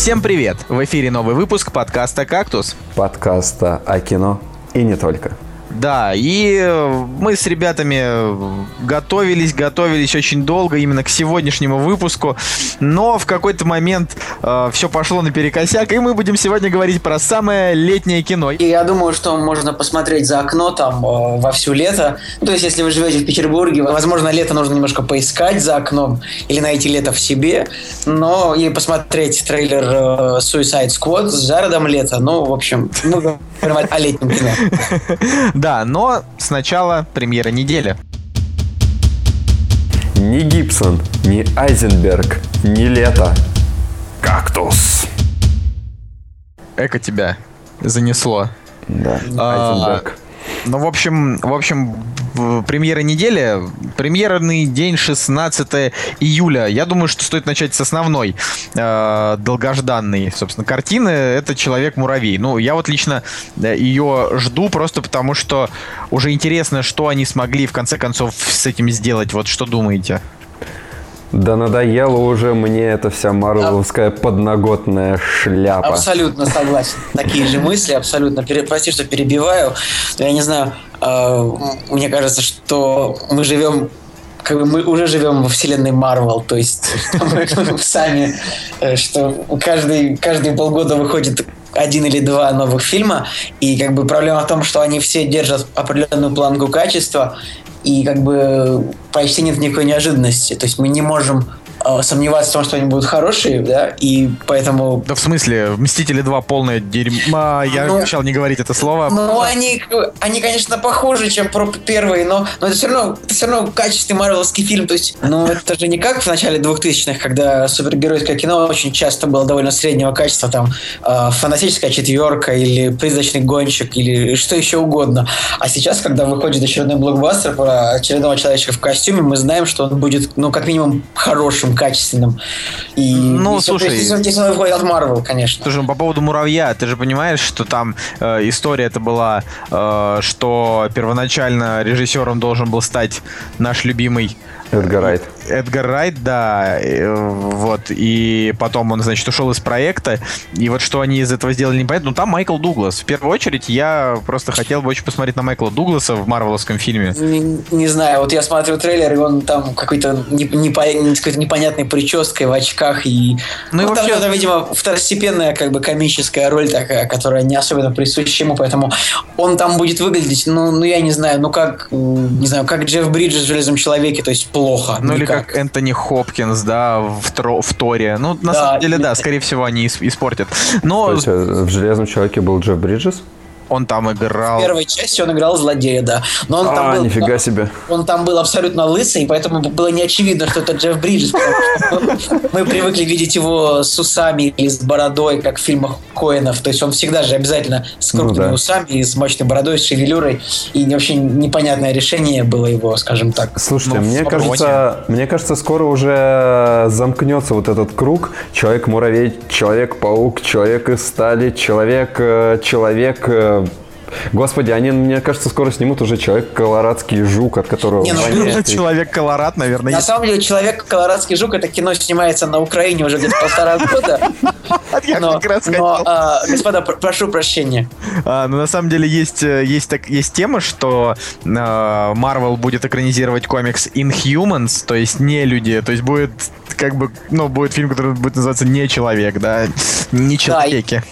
Всем привет! В эфире новый выпуск подкаста «Кактус». Подкаста о кино и не только. Да, и э, мы с ребятами готовились, готовились очень долго именно к сегодняшнему выпуску, но в какой-то момент э, все пошло наперекосяк, и мы будем сегодня говорить про самое летнее кино. И я думаю, что можно посмотреть за окно там э, во всю лето. Ну, то есть, если вы живете в Петербурге, возможно, лето нужно немножко поискать за окном или найти лето в себе, но и посмотреть трейлер э, Suicide Squad с Джаредом Лето. Ну, в общем, мы говорим о летнем кино. Да, но сначала премьера недели. Ни Гибсон, ни Айзенберг, ни Лето. Кактус. Эко тебя занесло. Да, А, Айзенберг. Ну, в общем, в общем, премьера недели. Премьерный день 16 июля. Я думаю, что стоит начать с основной э, долгожданной, собственно, картины. Это Человек-муравей. Ну, я вот лично э, ее жду просто потому, что уже интересно, что они смогли в конце концов с этим сделать. Вот что думаете? Да надоело уже мне эта вся марвеловская подноготная шляпа. Абсолютно согласен. Такие же мысли, абсолютно. Прости, что перебиваю. Я не знаю, э, мне кажется, что мы живем как бы мы уже живем во вселенной Марвел, то есть сами, э, что каждый, каждые полгода выходит один или два новых фильма, и как бы проблема в том, что они все держат определенную планку качества, и как бы почти нет никакой неожиданности, то есть мы не можем сомневаться в том, что они будут хорошие, да, и поэтому Да в смысле, Мстители 2 полное дерьмо. Я Ну, обещал не говорить это слово. Ну, они, они, конечно, похожи, чем про первые, но, но это все равно, это все равно качественный марвеловский фильм. То есть, ну, это же не как в начале 2000-х, когда супергеройское кино очень часто было довольно среднего качества, там, э, фантастическая четверка или призрачный гонщик или что еще угодно. А сейчас, когда выходит очередной блокбастер про очередного человечка в костюме, мы знаем, что он будет, ну, как минимум, хорошим, качественным. И, Ну, и, слушай. Если он выходит от Марвел, конечно. Слушай, ну, по поводу муравья, ты же понимаешь, что там э, история это была, э, что первоначально режиссером должен был стать наш любимый Эдгар Райт. Эдгар Райт, да, э, вот, и потом он, значит, ушел из проекта, и вот что они из этого сделали, непонятно, ну там Майкл Дуглас. В первую очередь я просто хотел бы очень посмотреть на Майкла Дугласа в марвеловском фильме. Не, не знаю, вот я смотрю трейлер, и он там какой-то не, непо- с какой-то непонятной прической в очках и Ну и там, вообще- это, видимо, второстепенная как бы комическая роль такая, которая не особенно присуща ему, поэтому он там будет выглядеть, ну, ну я не знаю, ну как, не знаю, как Джефф Бриджес в Железном человеке, то есть плохо. Ну или никак. как Энтони Хопкинс, да, в, Тро- в Торе. Ну, на Да, самом деле, да, скорее всего, они ис- испортят. Но э, в «Железном человеке» был Джефф Бриджес? Он там играл... В первой части он играл злодея, да. Но он там А, был, нифига себе. Он там был абсолютно лысый, поэтому было не очевидно, что это Джефф Бриджес. Мы привыкли видеть его с усами или с бородой, как в фильмах Коэнов. То есть он всегда же обязательно с Ну крупными усами, и с мощной бородой, с шевелюрой. И вообще непонятное решение было его, скажем так. Слушайте, Ну, мне кажется, мне кажется, скоро уже замкнется вот этот круг. Человек-муравей, Человек-паук, Человек из стали, Человек, э, Человек... э, Господи, они, мне кажется, скоро снимут уже Человек-колорадский жук, от которого Не, ну, и- Человек Колорад, наверное, На есть. самом деле, «Человек Колорадский жук» это кино снимается на Украине уже где-то полтора года. Но, но, а, господа, пр- прошу прощения. А, ну, на самом деле есть, э, есть, так, есть тема, что Марвел будет экранизировать комикс Inhumans, то есть не люди, то есть будет как бы, ну, будет фильм, который будет называться «Не человек», да, не человеки.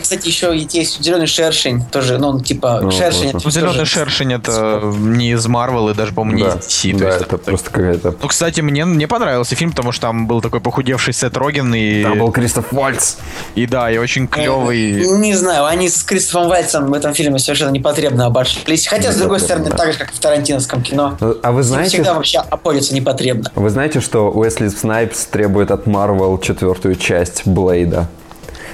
Кстати, еще есть «Зеленый шершень», тоже, ну, он типа Ну, шершень. вот. это Зеленый тоже- шершень это не из Марвел и даже, по-моему, не Да, из DC. то да, есть это так- просто какая-то... Ну, кстати, мне, мне понравился фильм, потому что там был такой похудевший Сет Роген и, Там был Кристоф Вальц. и да, и очень клевый. Не знаю, они с Кристофом Вальцем в этом фильме совершенно непотребно обошлись. Хотя, с другой стороны, Непотребно, так же, как и в Тарантиновском кино. А вы Им знаете, всегда вообще обходится непотребно. вы знаете, что Уэсли Снайпс требует от Марвел четвертую часть Блейда?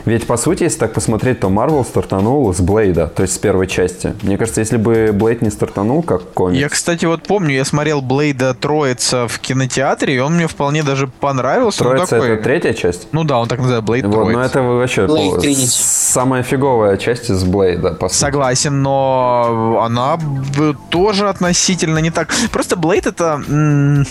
Ведь, по сути, если так посмотреть, то Марвел стартанул с Блейда, то есть с первой части. Мне кажется, если бы Блейд не стартанул как комикс... Я, кстати, вот помню, я смотрел Блейда Троица в кинотеатре, и он мне вполне даже понравился. Ну, Троица такой- это третья часть? Ну да, он так называет, Блейд Вот, Троица. но это вообще Blade Trinity. самая фиговая часть из Блейда, по сути. Согласен, но она тоже относительно не так. Просто Блейд это... м,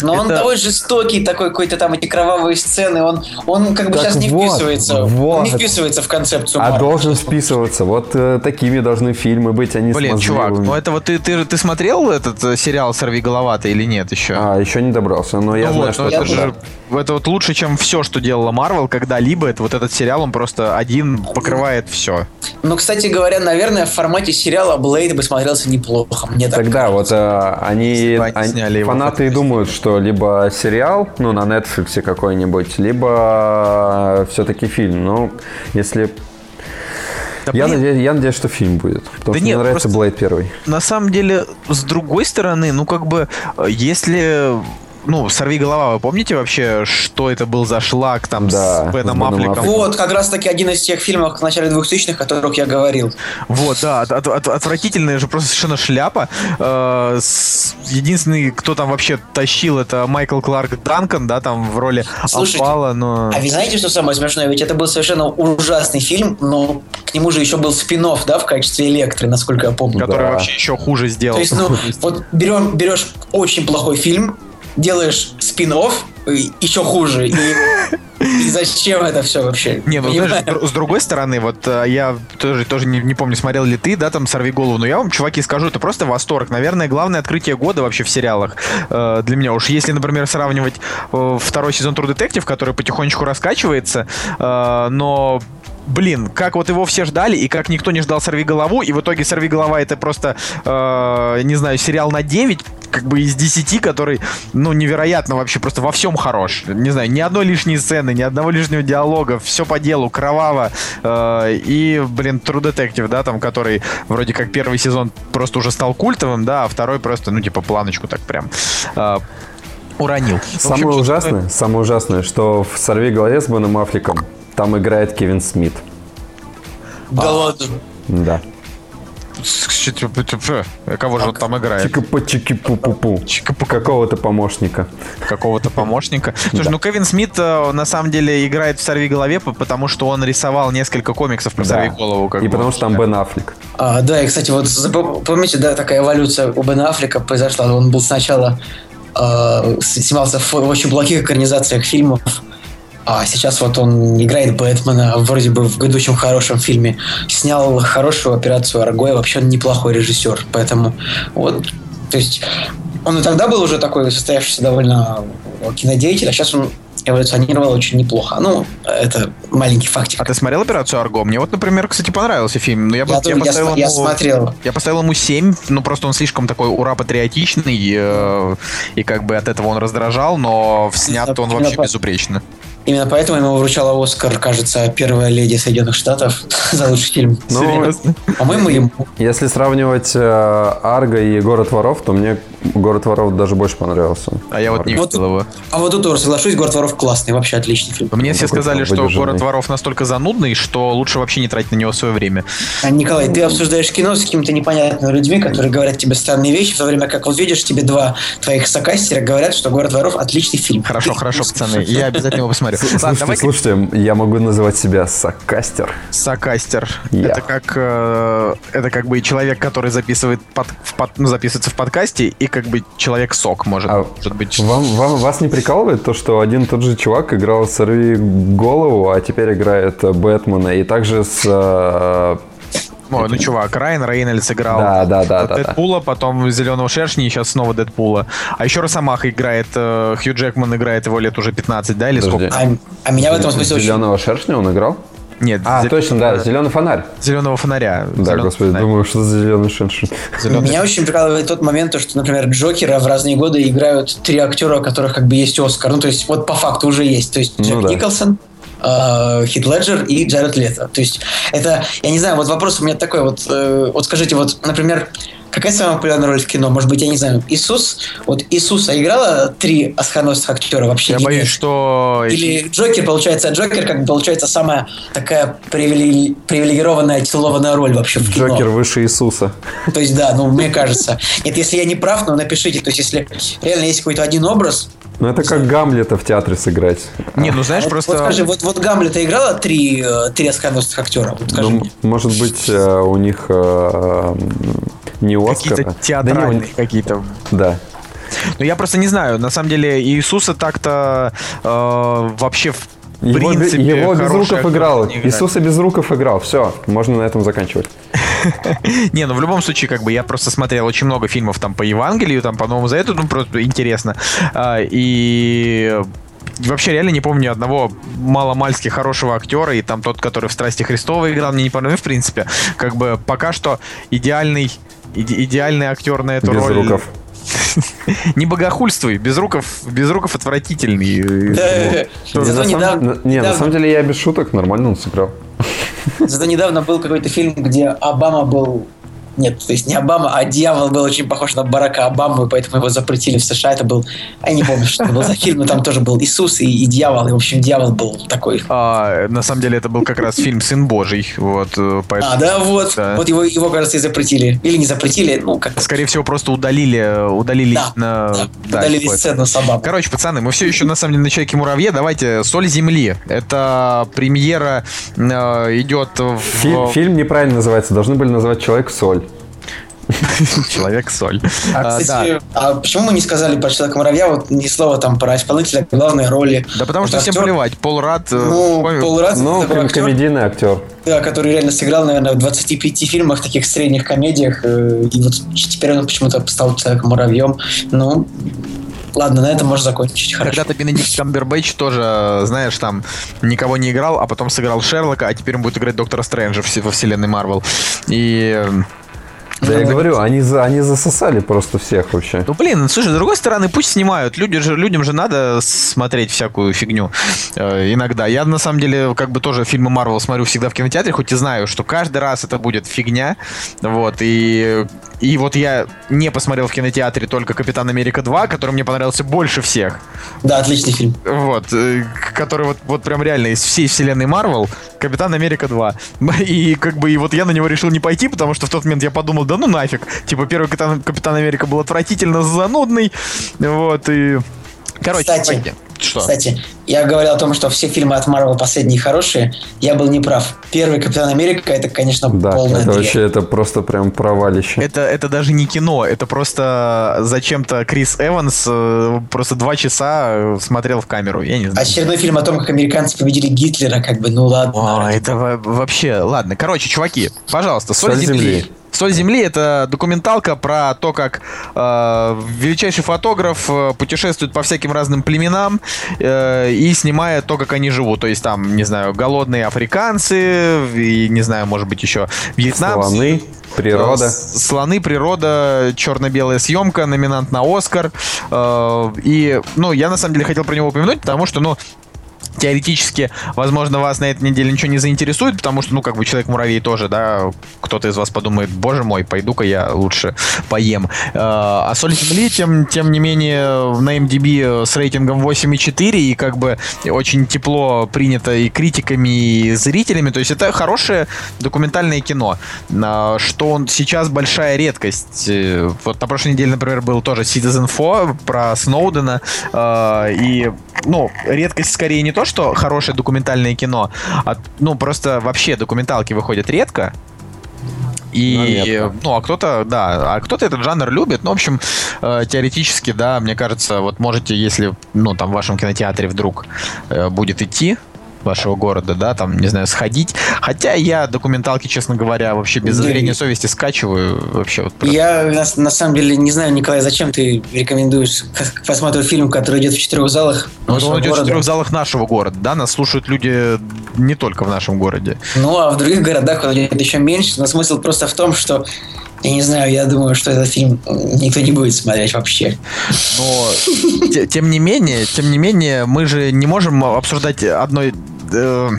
Но он Это- довольно жестокий такой, какой-то там эти кровавые сцены, он, он как бы Так сейчас не вот, вписывается. Он вот. не вписывается в концепцию А Марвел. должен вписываться. Вот э, такими должны фильмы быть, они Блин, чувак, ну это вот ты, ты, ты смотрел этот э, сериал «Сорви голова» или нет еще? А, еще не добрался, но я Ну знаю, вот, что ну я это туда. же это вот лучше, чем все, что делала Марвел когда-либо. Это вот этот сериал, он просто один покрывает все. Ну, кстати говоря, наверное, в формате сериала Блейд бы смотрелся неплохо. Мне так Тогда вот э, они, они они- сняли фанаты и думают, что либо сериал, ну на Netflix какой-нибудь, либо все-таки фильм. Ну, если Да, я, блин, надеюсь, я надеюсь, что фильм будет, потому Да что нет, мне нравится Блейд первый. на самом деле, с другой стороны, ну как бы, э, если ну, сорви голова, вы помните вообще, что это был за шлак там Да, с Беном Аффлеком? Аффлеком. Вот, как раз таки один из тех фильмов в начале 2000-х, о которых я говорил. Вот, да, от- от- от- отвратительная же просто совершенно шляпа. Э, с- Единственный, кто там вообще тащил, это Майкл Кларк Данкан, да, там в роли Слушайте, Апала, но... А вы знаете, что самое смешное? Ведь это был совершенно ужасный фильм, но к нему же еще был спин да, в качестве Электры, насколько я помню. который Да. вообще еще хуже сделал. То есть, ну, вот берем, берешь очень плохой фильм, делаешь спин еще хуже. И, и зачем это все вообще? Не, ну знаешь, с дру- с другой стороны, вот э, я тоже, тоже не, не помню, смотрел ли ты, да, там «Сорви голову», но я вам, чуваки, скажу, это просто восторг. Наверное, главное открытие года вообще в сериалах э, для меня. Уж если, например, сравнивать э, второй сезон True Detective, который потихонечку раскачивается, э, но Блин, как вот его все ждали, и как никто не ждал «Сорви голову», и в итоге «Сорви голова» это просто, э, не знаю, сериал на 9, как бы из 10, который, ну, невероятно вообще, просто во всем хорош. Не знаю, ни одной лишней сцены, ни одного лишнего диалога, все по делу, кроваво. Э, и, блин, True Detective, да, там, который вроде как первый сезон просто уже стал культовым, да, а второй просто, ну, типа, планочку так прям э, уронил. В общем, Самое что- ужасное, самое ужасное, что в «Сорви голове» с Беном Аффлеком там играет Кевин Смит. Да ладно. Да. Кого же он там играет? Чика-по-чики-пу-пу-пу. Какого-то помощника. какого-то помощника. Слушай, ну Кевин Смит э, на самом деле играет в «Сорви голове», по- потому что он рисовал несколько комиксов про Да. «Сорви голову». И бы. потому что там Бен Аффлек. А, да, и, кстати, вот помните, да, такая эволюция у Бена Аффлека произошла. Он был сначала э, снимался в, в очень плохих экранизациях фильмов, а сейчас вот он играет Бэтмена, вроде бы в грядущем хорошем фильме. Снял хорошую операцию Арго, и вообще он неплохой режиссер. Поэтому вот, то есть он и тогда был уже такой состоявшийся довольно кинодеятель, а сейчас он эволюционировал очень неплохо. Ну, это маленький фактик. А ты смотрел «Операцию Арго»? Мне вот, например, кстати, понравился фильм. Но я, бы- Я, я я поставил я ему- смотрел. Я поставил ему 7, ну просто он слишком такой ура-патриотичный, э, и как бы от этого он раздражал, но снят он вообще безупречно. Именно поэтому ему вручала Оскар, кажется, первая леди Соединенных Штатов за лучший фильм. Ну? По-моему, ему. Если сравнивать э, Арго и Город воров, то мне Город воров даже больше понравился. А я вот не видел его. А вот тут тоже соглашусь, Город воров классный, вообще отличный фильм. Мне все сказали, что. «Город воров» настолько занудный, что лучше вообще не тратить на него свое время. А, Николай, ты обсуждаешь кино с какими-то непонятными людьми, которые говорят тебе странные вещи, в то время как вот видишь, тебе два твоих сокастера говорят, что «Город воров» отличный фильм. Хорошо, хорошо, пацаны, я обязательно его посмотрю. Ладно, Слушайте, давай слушайте, я могу называть себя сокастер. Сокастер. Я. Это как э, это как бы человек, который записывает под, в под- ну, записывается в подкасте, и как бы человек сок может, А может быть. Вам, вам- вас не прикалывает то, что один и тот же чувак играл «Сорви голову», а теперь играет Бэтмена, и также с... э, Ой, ну чувак, Райан Рейнольдс играл Да, да, да, да, да. Дэдпула, потом Зеленого Шершня, и сейчас снова Дэдпула. А еще Росомаха играет, э, Хью Джекман играет его лет уже 15, да, или Подожди. сколько? А, а меня в этом смысле очень... Зеленого шершня он играл? Нет, А, точно, да, зеленый фонарь. Зеленого фонаря. Да, Зелёный господи, фонарь. думаю, что за зеленый шершень. Меня очень прикалывает тот момент, то, что, например, Джокера в разные годы играют три актера, у которых как бы есть Оскар. Ну, то есть, вот по факту уже есть. То есть, Ну Джек да. Николсон, э, Хит Леджер и Джаред Лето. То есть, это, я не знаю, вот вопрос у меня такой, вот, э, вот скажите, вот, например, какая самая популярная роль в кино? Может быть, я не знаю, Иисус? Вот Иисуса играла три оскароносных актера вообще? Я или боюсь, нет? что... Или Джокер, получается, Джокер, как бы, получается, самая такая привиле- привилегированная, титулованная роль вообще в кино. Джокер выше Иисуса. То есть, да, ну, мне кажется. Нет, если я не прав, ну, напишите. То есть, если реально есть какой-то один образ... Ну, это как Гамлета в театре сыграть. Не, ну знаешь, вот, просто... вот скажи, вот, вот Гамлета играла три, э, три оскароносных актера? Вот скажи Ну, мне. может быть, э, у них э, не Оскара. Какие-то Да не, театральные них- какие-то. Да. Ну, я просто не знаю. На самом деле, Иисуса так-то э, вообще в Его, принципе его хороший Безруков актер играл. Иисуса Безруков играл. Все, можно на этом заканчивать. Не, ну в любом случае, как бы я просто смотрел очень много фильмов там по Евангелию, там по Новому Завету, ну просто интересно. А, и вообще реально не помню одного маломальски хорошего актера, и там тот, который в «Страсти Христовой» играл, мне не понравился, в принципе. Как бы пока что идеальный иде- идеальный актер на эту роль. Безруков. Не богохульствуй, Безруков, Безруков отвратительный. Да, Не, Зато на, самом, недавно, на- не, на самом деле я без шуток нормально он сыграл. зато недавно был какой-то фильм, где Обама был... Нет, то есть не Обама, а дьявол был очень похож на Барака Обаму, и поэтому его запретили в США. Это был... Я не помню, что это был за фильм, но там тоже был Иисус и, и дьявол. И, в общем, дьявол был такой... А, на самом деле это был как раз фильм «Сын Божий». Вот, э, поэтому, А, да, вот. Да. Вот его, его, кажется, и запретили. Или не запретили, ну, как... Скорее всего, просто удалили, удалили Да, на... да, да, удалили какое-то. сцену с Обамой. Короче, пацаны, мы все еще на самом деле на Человеке Муравье. Давайте «Соль земли». Это премьера э, идет в... Фи- фильм неправильно называется. Должны были назвать «Человек-соль». Человек-соль. А, А, да. кстати, а почему мы не сказали про человека муравья вот ни слова там про исполнителя главной роли? Да потому что всем плевать. Пол Рад... э, Ну, помню- Пол Радд Ну, такой ком- актер, комедийный актер. да, который реально сыграл, наверное, в 25 фильмах, таких средних комедиях, э, и вот теперь он почему-то стал человеком муравьем. Ну, ладно, на этом можно закончить. Хорошо. Когда-то Бенедикт Камбербэтч тоже, знаешь, там никого не играл, а потом сыграл Шерлока, а теперь он будет играть Доктора Стрэнджа в- во вселенной Марвел. И... Да я говорю, они, за, они засосали просто всех вообще. Ну, блин, слушай, с другой стороны, пусть снимают. Люди же, людям же надо смотреть всякую фигню э, иногда. Я, на самом деле, как бы тоже фильмы Марвел смотрю всегда в кинотеатре, хоть и знаю, что каждый раз это будет фигня. Вот, и, и вот я не посмотрел в кинотеатре только «Капитан Америка 2», который мне понравился больше всех. Да, отличный фильм. Вот, э, который вот, вот прям реально из всей вселенной Марвел, Капитан Америка 2. И как бы и вот я на него решил не пойти, потому что в тот момент я подумал, да ну нафиг. Типа первый Капитан, Капитан Америка был отвратительно занудный. Вот, и... Короче, Кстати, что? Кстати, я говорил о том, что все фильмы от Марвел последние хорошие. Я был неправ. Первый Капитан Америка это, конечно, Да, полная это дрянь. вообще это просто прям провалище. Это, это даже не кино, это просто зачем-то Крис Эванс э, просто два часа э, смотрел в камеру, я не знаю. Очередной фильм о том, как американцы победили Гитлера, как бы, ну ладно. О, это во- вообще... Ладно, короче, чуваки, пожалуйста, «Соль, «Соль земли». земли». «Соль земли» — это документалка про то, как э, величайший фотограф э, путешествует по всяким разным племенам э, и снимает то, как они живут. То есть там, не знаю, голодные африканцы и, не знаю, может быть, еще вьетнамцы. Слоны, природа. Слоны, природа, черно-белая съемка, номинант на Оскар. Э, И, ну, я на самом деле хотел про него упомянуть, потому что, ну, теоретически, возможно, вас на этой неделе ничего не заинтересует, потому что, ну, как бы Человек-муравей тоже, да, кто-то из вас подумает, боже мой, пойду-ка я лучше поем. Э, А Соль Земли, тем, тем не менее, на MDB с рейтингом 8,4 и как бы очень тепло принято и критиками, и зрителями, то есть это хорошее документальное кино, А, что он сейчас большая редкость. Э, Вот на прошлой неделе, например, был тоже Citizen 4 про Сноудена, э, и, ну, редкость скорее не то, что хорошее документальное кино, а, ну, просто вообще документалки выходят редко, и, Заметно. ну, а кто-то, да, а кто-то этот жанр любит. Ну, в общем, э, теоретически, да, мне кажется, вот можете, если, ну, там, в вашем кинотеатре вдруг э, будет идти вашего города, да, там, не знаю, сходить. Хотя я документалки, честно говоря, вообще без Да зазрения и- совести скачиваю. Вообще вот просто. Я на, на самом деле не знаю, Николай, зачем ты рекомендуешь посмотреть фильм, который идет в четырех залах Ну, он идет в города? четырех залах нашего города, да, нас слушают люди не только в нашем городе. Ну, а в других городах он идет еще меньше. Но смысл просто в том, что я не знаю, я думаю, что этот фильм никто не будет смотреть вообще. Но те- тем не менее, тем не менее, мы же не можем обсуждать одной. Э,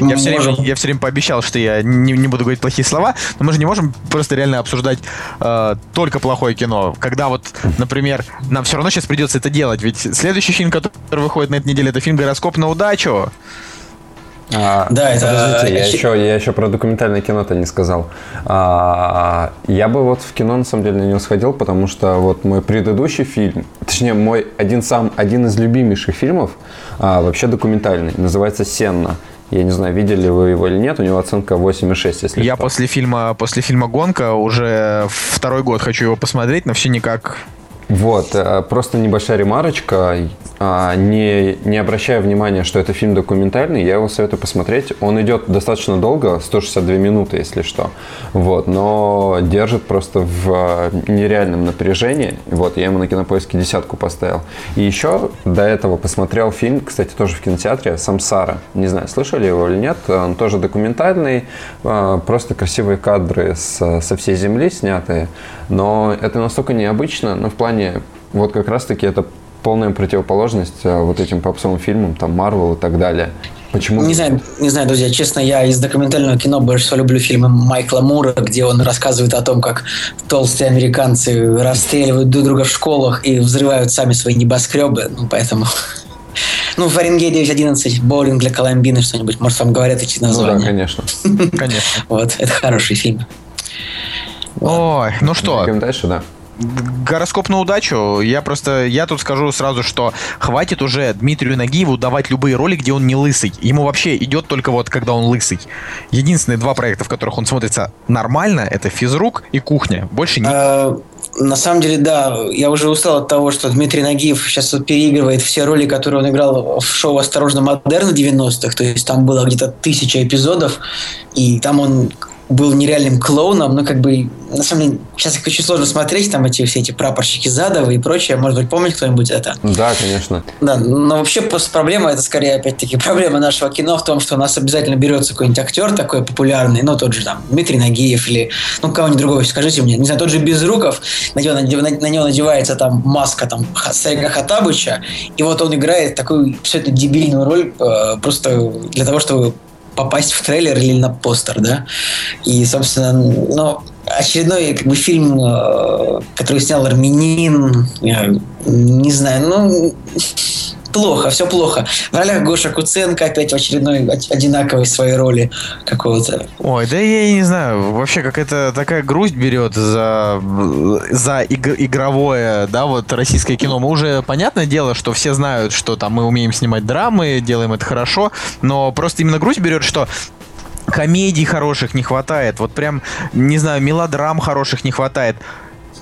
Я все, время, я все время пообещал, что я не, не буду говорить плохие слова, но мы же не можем просто реально обсуждать э, только плохое кино. Когда вот, например, нам все равно сейчас придется это делать, ведь следующий фильм, который выходит на этой неделе, это фильм «Гороскоп на удачу». А, Да, это- Подождите, я еще, я еще про документальное кино-то не сказал. А, я бы вот в кино на самом деле не сходил, потому что вот мой предыдущий фильм, точнее мой один сам один из любимейших фильмов, а, вообще документальный, называется «Сенна». Я не знаю, видели вы его или нет, у него оценка 8,6, если Я что. после фильма, после фильма «Гонка» уже второй год хочу его посмотреть, но все никак Вот, э, просто небольшая ремарочка. А, не, не обращая внимания, что это фильм документальный, я его советую посмотреть. Он идет достаточно долго, 162 минуты, если что. Вот, но держит просто в а, нереальном напряжении. Вот, я ему на кинопоиске десятку поставил. И еще до этого посмотрел фильм, кстати, тоже в кинотеатре, «Самсара». Не знаю, слышали его или нет. Он тоже документальный, а, просто красивые кадры с, со всей земли снятые. Но это настолько необычно, но в плане вот как раз-таки это полная противоположность э, вот этим попсовым фильмам, там, Марвел и так далее. Почему? Не знаю, не знаю, друзья, честно, я из документального кино больше всего люблю фильмы Майкла Мура, где он рассказывает о том, как толстые американцы расстреливают друг друга в школах и взрывают сами свои небоскребы, ну, поэтому... Ну, Фаренгейт 911, боулинг для Коломбины, что-нибудь, может, вам говорят эти названия? Ну да, конечно. Конечно. Вот, это хороший фильм. Ой, ну что? Дальше, да гороскоп на удачу. Я просто, я тут скажу сразу, что хватит уже Дмитрию Нагиеву давать любые роли, где он не лысый. Ему вообще идет только вот, когда он лысый. Единственные два проекта, в которых он смотрится нормально, это «Физрук» и «Кухня». Больше не... А, на самом деле, да, я уже устал от того, что Дмитрий Нагиев сейчас вот переигрывает все роли, которые он играл в шоу «Осторожно, модерн» 90-х. То есть там было где-то тысяча эпизодов, и там он был нереальным клоуном, но как бы, на самом деле, сейчас их очень сложно смотреть, там эти все эти прапорщики Задова и прочее, может быть, помнит кто-нибудь это? Да, конечно. Да, но вообще просто проблема, это скорее, опять-таки, проблема нашего кино в том, что у нас обязательно берется какой-нибудь актер такой популярный, ну, тот же там Дмитрий Нагиев или, ну, кого-нибудь другого, скажите мне, не знаю, тот же Безруков, на него, на, на него надевается там маска там старика Хатабыча, и вот он играет такую абсолютно дебильную роль э, просто для того, чтобы попасть в трейлер или на постер, да. И, собственно, ну, очередной как бы фильм, э, который снял Армянин, не знаю, ну плохо, все плохо. В ролях Гоша Куценко опять в очередной одинаковой своей роли какого-то. Ой, да я не знаю, вообще какая-то такая грусть берет за, за иг- игровое, да, вот российское кино. Мы уже, понятное дело, что все знают, что там мы умеем снимать драмы, делаем это хорошо, но просто именно грусть берет, что комедий хороших не хватает, вот прям, не знаю, мелодрам хороших не хватает.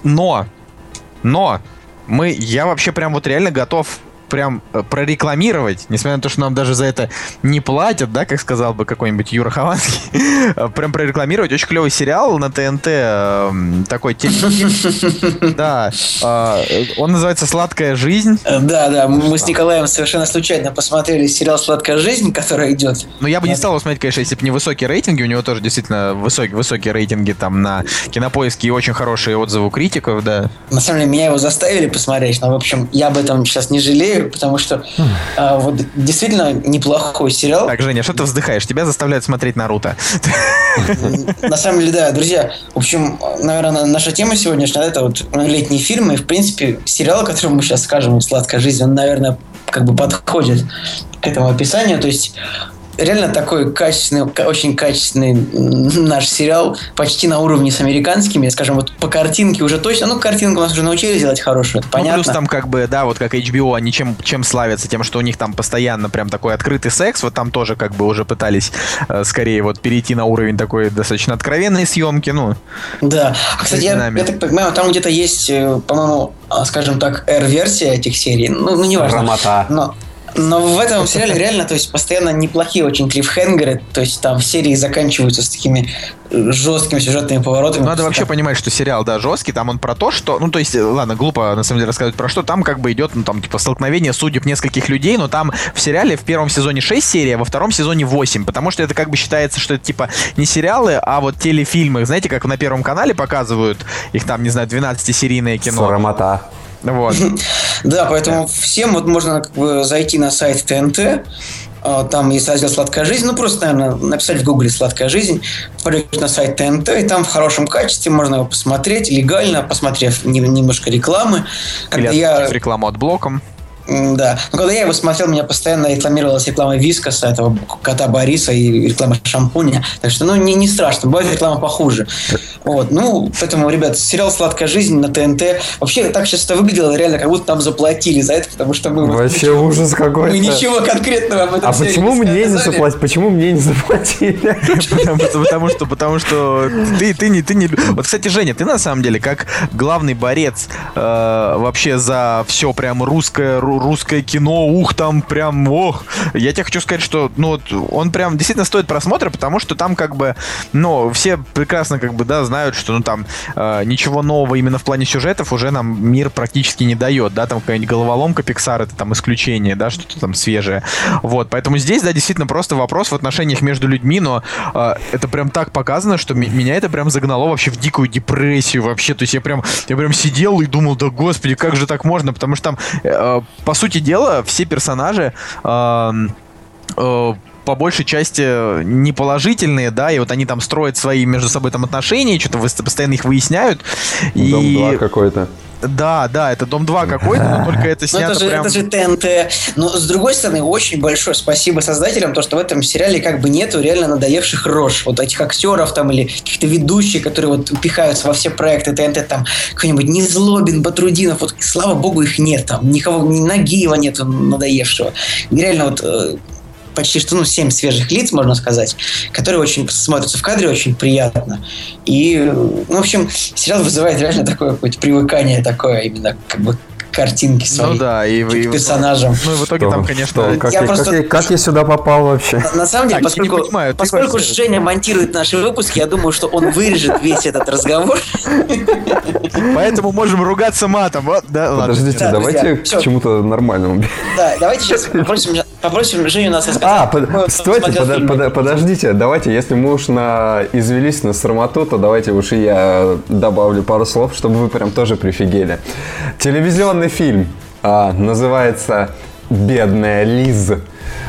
Но, но, мы, я вообще прям вот реально готов прям э, прорекламировать, несмотря на то, что нам даже за это не платят, да, как сказал бы какой-нибудь Юра Хованский, э, прям прорекламировать очень клевый сериал на ТНТ, эм, такой Да, э, он называется «Сладкая жизнь». Да, да, мы с Николаем совершенно случайно посмотрели сериал «Сладкая жизнь», который идет. Ну, я бы не стал его смотреть, конечно, если бы не высокие рейтинги, у него тоже действительно высокие, высокие рейтинги там на Кинопоиске и очень хорошие отзывы у критиков, да. На самом деле, меня его заставили посмотреть, но, в общем, я об этом сейчас не жалею, жалею, потому что а, вот действительно неплохой сериал. Так, Женя, что ты вздыхаешь? Тебя заставляют смотреть Наруто. На самом деле, да, друзья. В общем, наверное, наша тема сегодняшняя это вот летние фильмы. И, в принципе, сериал, о котором мы сейчас скажем, «Сладкая жизнь», он, наверное, как бы подходит к этому описанию. То есть реально такой качественный, очень качественный наш сериал, почти на уровне с американскими, скажем, вот по картинке уже точно, ну, картинку нас уже научились делать хорошую, это понятно. Ну, плюс там как бы, да, вот как HBO, они чем, чем славятся, тем, что у них там постоянно прям такой открытый секс, вот там тоже как бы уже пытались э, скорее вот перейти на уровень такой достаточно откровенной съемки, ну. Да, а, кстати, я, я так понимаю, там где-то есть, э, по-моему, а, скажем так, R-версия этих серий, ну, ну не важно. Рамота. Но, но в этом сериале реально, то есть, постоянно неплохие очень клиффхенгеры, то есть, там серии заканчиваются с такими э, жесткими сюжетными поворотами. Надо вообще там... понимать, что сериал, да, жесткий, там он про то, что, ну, то есть, ладно, глупо, на самом деле, рассказывать про что, там как бы идет, ну, там, типа, столкновение судеб нескольких людей, но там в сериале в первом сезоне 6 серий, а во втором сезоне 8, потому что это как бы считается, что это, типа, не сериалы, а вот телефильмы, знаете, как на Первом канале показывают их там, не знаю, 12-серийное кино. Сарамота. Вот. Да, поэтому всем вот можно как бы зайти на сайт ТНТ, а, там есть раздел «Сладкая жизнь». Ну, просто, наверное, написать в гугле «Сладкая жизнь», пойдете на сайт ТНТ, и там в хорошем качестве можно его посмотреть, легально, посмотрев немножко рекламы. Или я... рекламу от блоком. Да. Но когда я его смотрел, меня постоянно рекламировалась реклама Вискоса, этого кота Бориса и реклама шампуня. Так что, ну, не, не страшно. Бывает реклама похуже. Вот. Ну, поэтому, ребят, сериал «Сладкая жизнь» на ТНТ. Вообще, так сейчас это выглядело реально, как будто нам заплатили за это, потому что мы... Вообще ничего, ужас какой-то. Мы ничего конкретного об этом А почему мне не заплатили? Почему мне не заплатили? Потому что, потому что ты, ты не, ты не. Вот, кстати, Женя, ты на самом деле как главный борец э, вообще за все прям русское, русское кино, ух, там прям, ох. Я тебе хочу сказать, что, ну, вот, он прям действительно стоит просмотра, потому что там как бы, ну, все прекрасно как бы, да, знают, что, ну, там э, ничего нового именно в плане сюжетов уже нам мир практически не дает, да, там какая-нибудь головоломка Pixar это там исключение, да, что-то там свежее. Вот, поэтому здесь, да, действительно просто вопрос в отношениях между людьми, но э, это прям так показано, что меня это прям загнало вообще в дикую депрессию вообще, то есть я прям, я прям сидел и думал, да господи, как же так можно, потому что там, э, по сути дела, все персонажи э, э, по большей части не положительные, да, и вот они там строят свои между собой там отношения, что-то постоянно их выясняют. Дом и... 2 какой-то. Да, да, это Дом 2 какой-то, но только это снято это же, прям... Это же ТНТ. Но, с другой стороны, очень большое спасибо создателям, то, что в этом сериале как бы нету реально надоевших рож. Вот этих актеров там или каких-то ведущих, которые вот упихаются во все проекты ТНТ, там какой-нибудь Незлобин, Батрудинов, вот слава богу их нет там, никого, ни Нагиева нету надоевшего. Реально вот э, почти что ну, 7 свежих лиц, можно сказать, которые очень смотрятся в кадре очень приятно. И, ну, в общем, сериал вызывает реально такое какое-то привыкание такое именно как бы картинки свои. Ну да, и, и персонажам. Ну и в итоге Что? там, конечно... Что? Как, Я я, просто- как, я, как я сюда попал вообще? На, на самом деле, Так, поскольку, понимаю, ты поскольку вообще- Женя монтирует наши выпуски, я думаю, что он вырежет весь этот разговор. Поэтому можем ругаться матом. Вот, да, ладно. Подождите, Да, давайте друзья, к чему-то нормальному. Да, давайте сейчас попросим, попросим Женю нас рассказать. А, под- стойте, подождите, давайте, если мы уж на извелись на срамоту, то давайте уж и я добавлю пару слов, чтобы вы прям тоже прифигели. Телевизионный фильм а, называется «Бедная Лиз».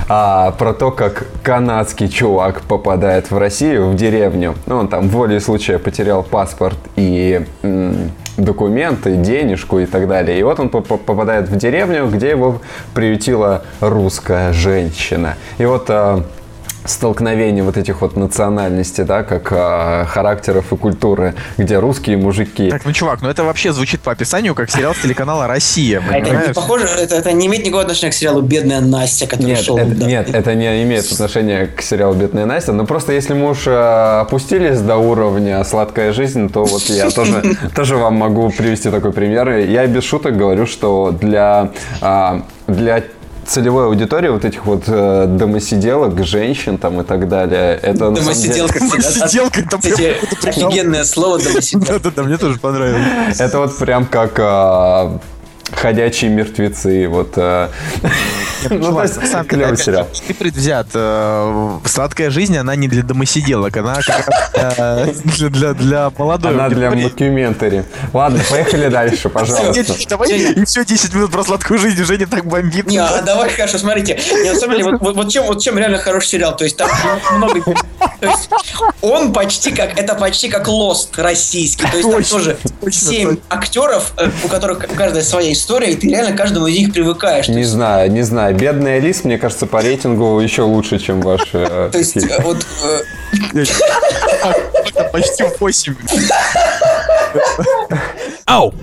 А, про то, как канадский чувак попадает в Россию, в деревню. Ну, он там волей случая потерял паспорт и м, документы, денежку и так далее. И вот он поп- попадает в деревню, где его приютила русская женщина. И вот а, столкновение вот этих вот национальностей, да, как а, характеров и культуры, где русские мужики. Так, ну, чувак, ну это вообще звучит по описанию как сериал с телеканала «Россия», А это не похоже, это, это не имеет никакого отношения к сериалу «Бедная Настя», который Нет, шел. это, да. нет, это не имеет отношения к сериалу «Бедная Настя», но просто если мы уж э, опустились до уровня «Сладкая жизнь», то вот я тоже, тоже вам могу привести такой пример. Я без шуток говорю, что для, а, для целевой аудитории вот этих вот э, домосиделок, женщин там и так далее, это деле- Домосиделка, Домосиделка, это прям офигенное слово домосиделка. Да-да-да, мне тоже понравилось. Это вот прям как а, ходячие мертвецы. Вот, а. ну, то есть, деле, клевый сериал. Ты предвзят. Э, Сладкая жизнь, она не для домосиделок, она э, для, для, для молодой Она для мокюментари. Ладно, поехали дальше, пожалуйста. Давай и все 10 минут про сладкую жизнь, Женя так бомбит. Не, а давай, хорошо, смотрите. Не, на самом деле, вот, чем, вот чем реально хороший сериал. То есть там много... То есть он почти как... Это почти как Лост российский. То есть там тоже точно, 7 точно. актеров, э, у которых каждая своя история, и ты реально к каждому из них привыкаешь. Не есть- знаю, не знаю. Бедная Лис, мне кажется, по рейтингу еще лучше, чем ваши. э, То есть, э, вот э, Почти 8. Ау!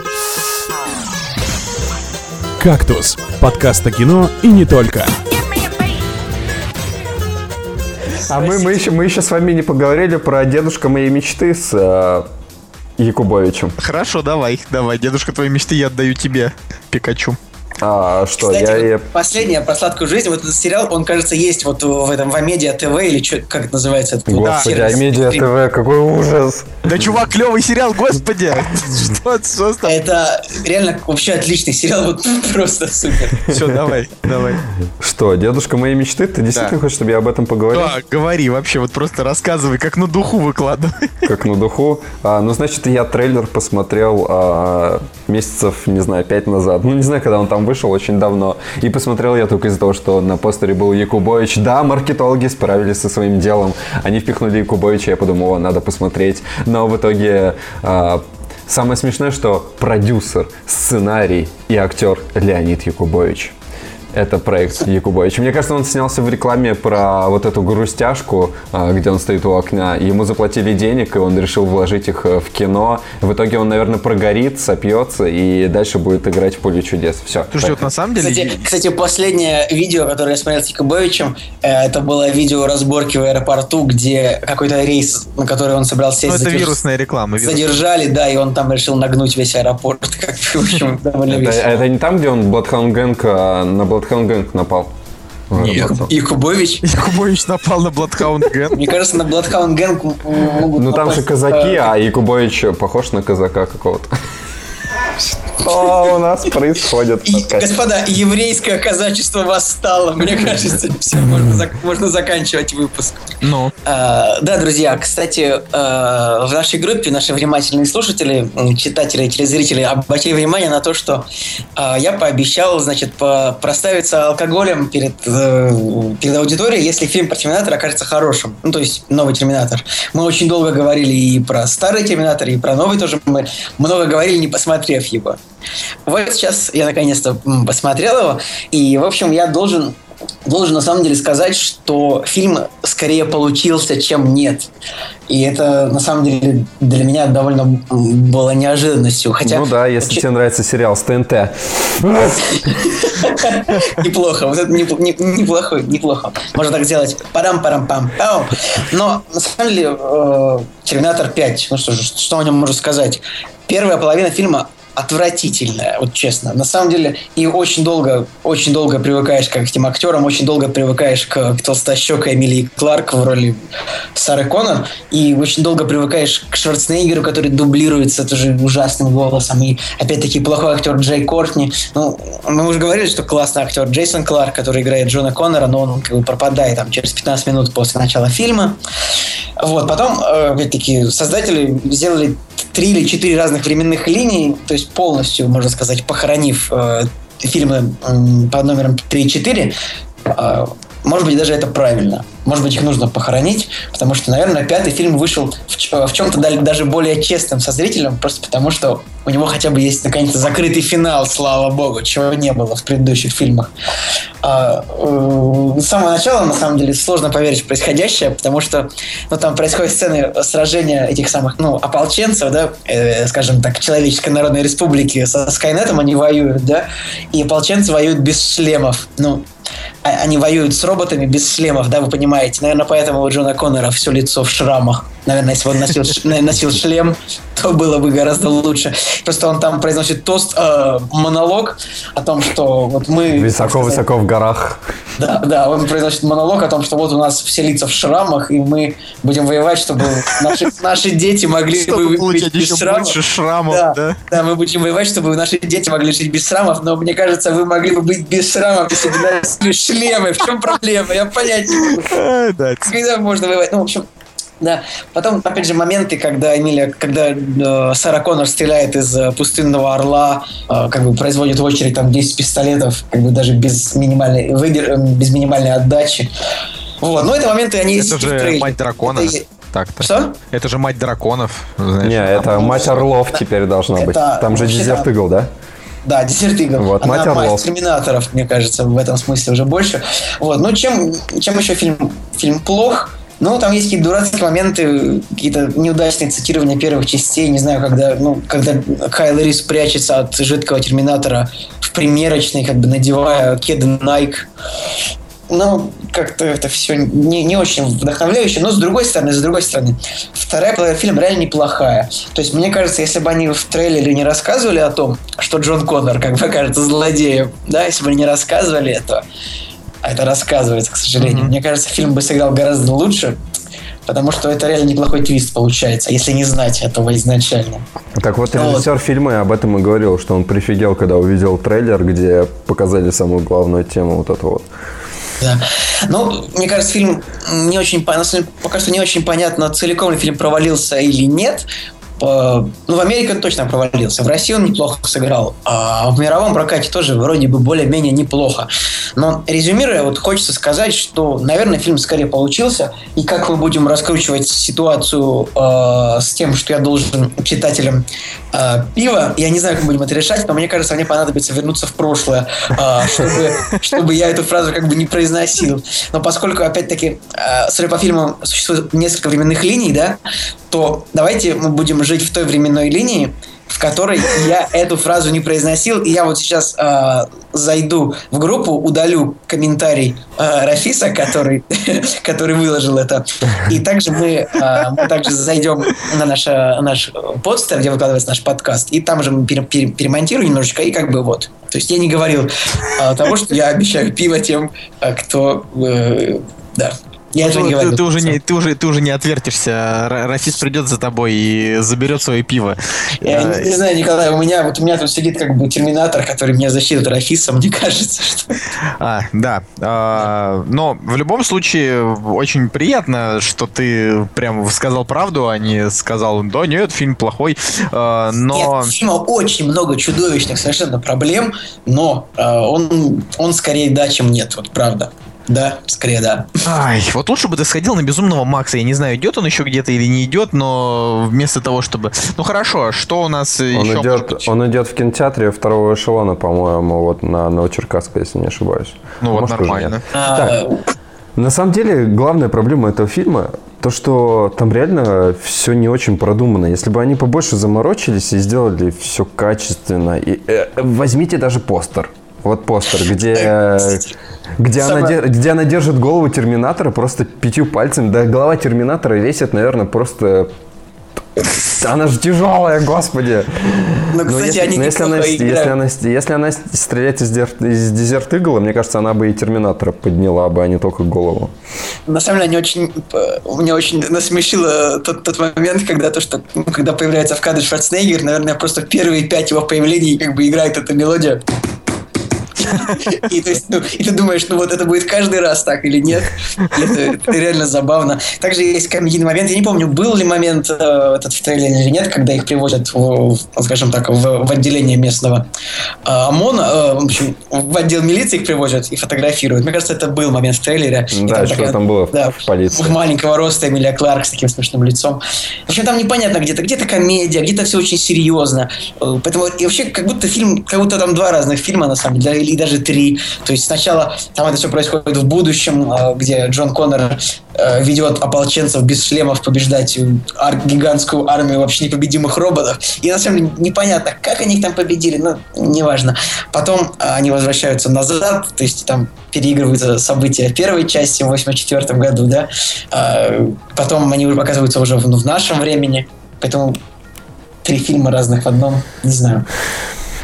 «Кактус» – подкаст о кино и не только. А мы, мы, еще, мы еще с вами не поговорили про дедушка моей мечты с Якубовичем. Хорошо, давай, давай. Дедушка твоей мечты я отдаю тебе, Пикачу. А, что, Кстати, я, вот я- последнее про сладкую жизнь. Вот этот сериал, он, кажется, есть вот в этом в Амедиа ТВ или что, как это называется? этот вот Господи, сервис? Амедиа ТВ, какой ужас. Да, чувак, клевый сериал, господи! Что? Это реально вообще отличный сериал, вот просто супер. Все, давай, давай. Что, дедушка моей мечты? Ты действительно хочешь, чтобы я об этом поговорил? Да, говори вообще, вот просто рассказывай, как на духу выкладывай. как на духу. А, ну, значит, я трейлер посмотрел а, месяцев, не знаю, пять назад. Ну, не знаю, когда он там вышел, очень давно. И посмотрел я только из-за того, что на постере был Якубович. Да, маркетологи справились со своим делом. Они впихнули Якубовича, я подумал, надо посмотреть. Но в итоге... а, Самое смешное, что продюсер, сценарий и актер Леонид Якубович. Это проект Якубович. Мне кажется, он снялся в рекламе про вот эту грустяшку, а, где он стоит у окна. Ему заплатили денег, и он решил вложить их э, в кино. В итоге он, наверное, прогорит, сопьется, и дальше будет играть в поле чудес. Все. Слушайте, вот на самом деле... Кстати, кстати, последнее видео, которое я смотрел с Якубовичем, э, это было видео разборки в аэропорту, где какой-то рейс, на который он собрался сесть, Ну, это задерж- вирусная реклама. вирусная. задержали, да, и он там решил нагнуть весь аэропорт. Как, в общем, довольно Это, весело. это не там, где он Bloodhound Gang, а, на Bloodhound Gang напал? Нет. Якубович? Якубович напал на Bloodhound Gang. Мне кажется, на Bloodhound Gang могут Ну там же казаки, а Якубович похож на казака какого-то. Что у нас происходит? И, господа, еврейское казачество восстало. Мне кажется, все, можно, зак- можно заканчивать выпуск. Ну, А, да, друзья, кстати, а, в нашей группе наши внимательные слушатели, читатели, телезрители обратили внимание на то, что а, я пообещал, значит, проставиться алкоголем перед, э, перед аудиторией, если фильм про Терминатор окажется хорошим. Ну, то есть новый Терминатор. Мы очень долго говорили и про старый Терминатор, и про новый тоже. Мы много говорили, не посмотрев его. Вот сейчас я наконец-то посмотрел его, и, в общем, я должен должен на самом деле сказать, что фильм скорее получился, чем нет. И это на самом деле для меня довольно было неожиданностью. Хотя Ну да, если Че- тебе нравится сериал с ТНТ. неплохо, вот это непл- не- неплохо, неплохо. Можно так сделать. парам парам пам пау Но на самом деле э, Терминатор 5, ну что же, что о нем можно сказать? Первая половина фильма отвратительная, вот честно. На самом деле, и очень долго, очень долго привыкаешь к этим актерам, очень долго привыкаешь к, к толстощекой Эмилии Кларк в роли Сары Коннор, и очень долго привыкаешь к Шварценеггеру, который дублируется тоже ужасным голосом, и опять-таки плохой актер Джей Кортни. Ну, мы уже говорили, что классный актер Джейсон Кларк, который играет Джона Коннора, но он как бы пропадает там через 15 минут после начала фильма. Вот, потом, э, опять-таки, создатели сделали три или четыре разных временных линий, то есть полностью, можно сказать, похоронив э, фильмы м, под номером 3 и 4. Э, может быть, даже это правильно. Может быть, их нужно похоронить, потому что, наверное, пятый фильм вышел в, в чем-то даже более честным со зрителем, просто потому что у него хотя бы есть наконец-то закрытый финал, слава богу, чего не было в предыдущих фильмах. А, э, с самого начала, на самом деле, сложно поверить в происходящее, потому что ну, там происходят сцены сражения этих самых, ну, ополченцев, да, э, скажем так, Человеческой Народной Республики со Скайнетом они воюют, да, и ополченцы воюют без шлемов. Ну, они воюют с роботами без шлемов, да, вы понимаете. Наверное, поэтому у Джона Коннора все лицо в шрамах. Наверное, если бы он носил, носил шлем, то было бы гораздо лучше. Просто он там произносит тост, э, монолог о том, что вот мы... Высоко-высоко в горах. да, да, он произносит монолог о том, что вот у нас все лица в шрамах, и мы будем воевать, чтобы наши, наши дети могли чтобы бы получать быть без еще шрамов. больше шрамов, Да, да? да, мы будем воевать, чтобы наши дети могли жить без шрамов, но мне кажется, вы могли бы быть без шрамов, если бы носили шлемы. В чем проблема? Я понять не могу. Да, Когда можно воевать? Ну, в общем, да. Потом, опять же, моменты, когда Эмилия, когда э, Сара Коннор стреляет из э, пустынного орла, э, как бы производит в очередь там 10 пистолетов, как бы даже без минимальной, выдер- э, без минимальной отдачи. Вот, но это моменты, они Это же мать дракона. Это Так-то. Что? Это же мать драконов. знаешь. Не, это мать Орлов теперь должна быть. Это Там же вообще Дезерт да. Да? Десерт Игл. Вот, Она мать Орлов. терминаторов, мне кажется, в этом смысле уже больше. Вот, ну чем, чем еще фильм, фильм плох? Ну, там есть какие-то дурацкие моменты, какие-то неудачные цитирования первых частей. Не знаю, когда, ну, когда Кайл Рис прячется от жидкого терминатора в примерочной, как бы надевая кеды Nike. Ну, как-то это все не, не очень вдохновляюще, но с другой стороны, с другой стороны, вторая половина фильма реально неплохая. То есть, мне кажется, если бы они в трейлере не рассказывали о том, что Джон Коннор, как бы кажется, злодеем, да, если бы они не рассказывали это, а это рассказывается, к сожалению, мне кажется, фильм бы сыграл гораздо лучше, потому что это реально неплохой твист получается, если не знать этого изначально. Так вот, режиссер фильма об этом и говорил, что он прифигел, когда увидел трейлер, где показали самую главную тему вот эту вот. Да. Ну, мне кажется, фильм не очень, пока что не очень понятно, целиком ли фильм провалился или нет. Ну, в Америке он точно провалился, в России он неплохо сыграл, а в мировом прокате тоже вроде бы более-менее неплохо. Но резюмируя, вот хочется сказать, что, наверное, фильм скорее получился, и как мы будем раскручивать ситуацию э, с тем, что я должен читателям э, пива, я не знаю, как мы будем это решать, но мне кажется, мне понадобится вернуться в прошлое, э, чтобы, чтобы я эту фразу как бы не произносил. Но поскольку, опять-таки, э, судя по фильму, существует несколько временных линий, да, то давайте мы будем жить в той временной линии, в которой я эту фразу не произносил, и я вот сейчас э, зайду в группу, удалю комментарий э, Рафиса, который, который выложил это, и также мы, э, мы также зайдем на наш, наш подстер, где выкладывается наш подкаст, и там же мы пере, пере, перемонтируем немножечко, и как бы вот. То есть я не говорил э, того, что я обещаю пиво тем, кто... Э, да, я не ты, ты, уже не, ты, уже, ты уже не отвертишься. Расист придет за тобой и заберет свое пиво. Я а, не, не знаю, Николай, у меня вот у меня тут сидит как бы терминатор, который меня защитит Рафиса, мне кажется, что. А, да. А, но в любом случае очень приятно, что ты прям сказал правду, а не сказал, да нет, фильм плохой. А, но... Нет, фильма очень много чудовищных совершенно проблем, но а, он, он скорее да, чем нет, вот правда. Да, скорее да. Ай, вот лучше бы ты сходил на Безумного Макса. Я не знаю, идет он еще где-то или не идет, но вместо того, чтобы... Ну хорошо, что у нас он еще идет, Он идет в кинотеатре второго эшелона, по-моему, вот на Новочеркасской, если не ошибаюсь. Ну вот Может, нормально. А... Так, на самом деле, главная проблема этого фильма то, что там реально все не очень продумано. Если бы они побольше заморочились и сделали все качественно, и, э, возьмите даже постер. Вот постер, где, где, она, где она держит голову Терминатора просто пятью пальцами. Да, голова Терминатора весит, наверное, просто она же тяжелая, господи. Ну, кстати, если, они если она, если, она, если она стреляет из, дер, из дезерт игла, мне кажется, она бы и Терминатора подняла бы, а не только голову. На самом деле, они очень, меня очень насмешило тот, тот момент, когда то, что, ну, когда появляется в кадре Шварценеггер, наверное, просто первые пять его появлений как бы играет эта мелодия. И, то есть, ну, и ты думаешь, ну вот это будет каждый раз так или нет. Это, это реально забавно. Также есть комедийный момент. Я не помню, был ли момент э, этот в трейлере или нет, когда их привозят, в, скажем так, в, в отделение местного э, ОМОНа, э, в общем, в отдел милиции их привозят и фотографируют. Мне кажется, это был момент в трейлере. Да, там что такая, там было да, в полиции. Маленького роста Эмилия Кларк с таким смешным лицом. В общем, там непонятно где-то. Где-то комедия, где-то все очень серьезно. Э, поэтому и вообще как будто фильм, как будто там два разных фильма, на самом деле, и даже три. То есть сначала там это все происходит в будущем, а, где Джон Коннор э, ведет ополченцев без шлемов побеждать ар- гигантскую армию вообще непобедимых роботов. И на самом деле непонятно, как они их там победили, но неважно. Потом а, они возвращаются назад, то есть там переигрываются события первой части в 84 году, да. А, потом они оказываются уже в, ну, в нашем времени. Поэтому три фильма разных в одном, не знаю.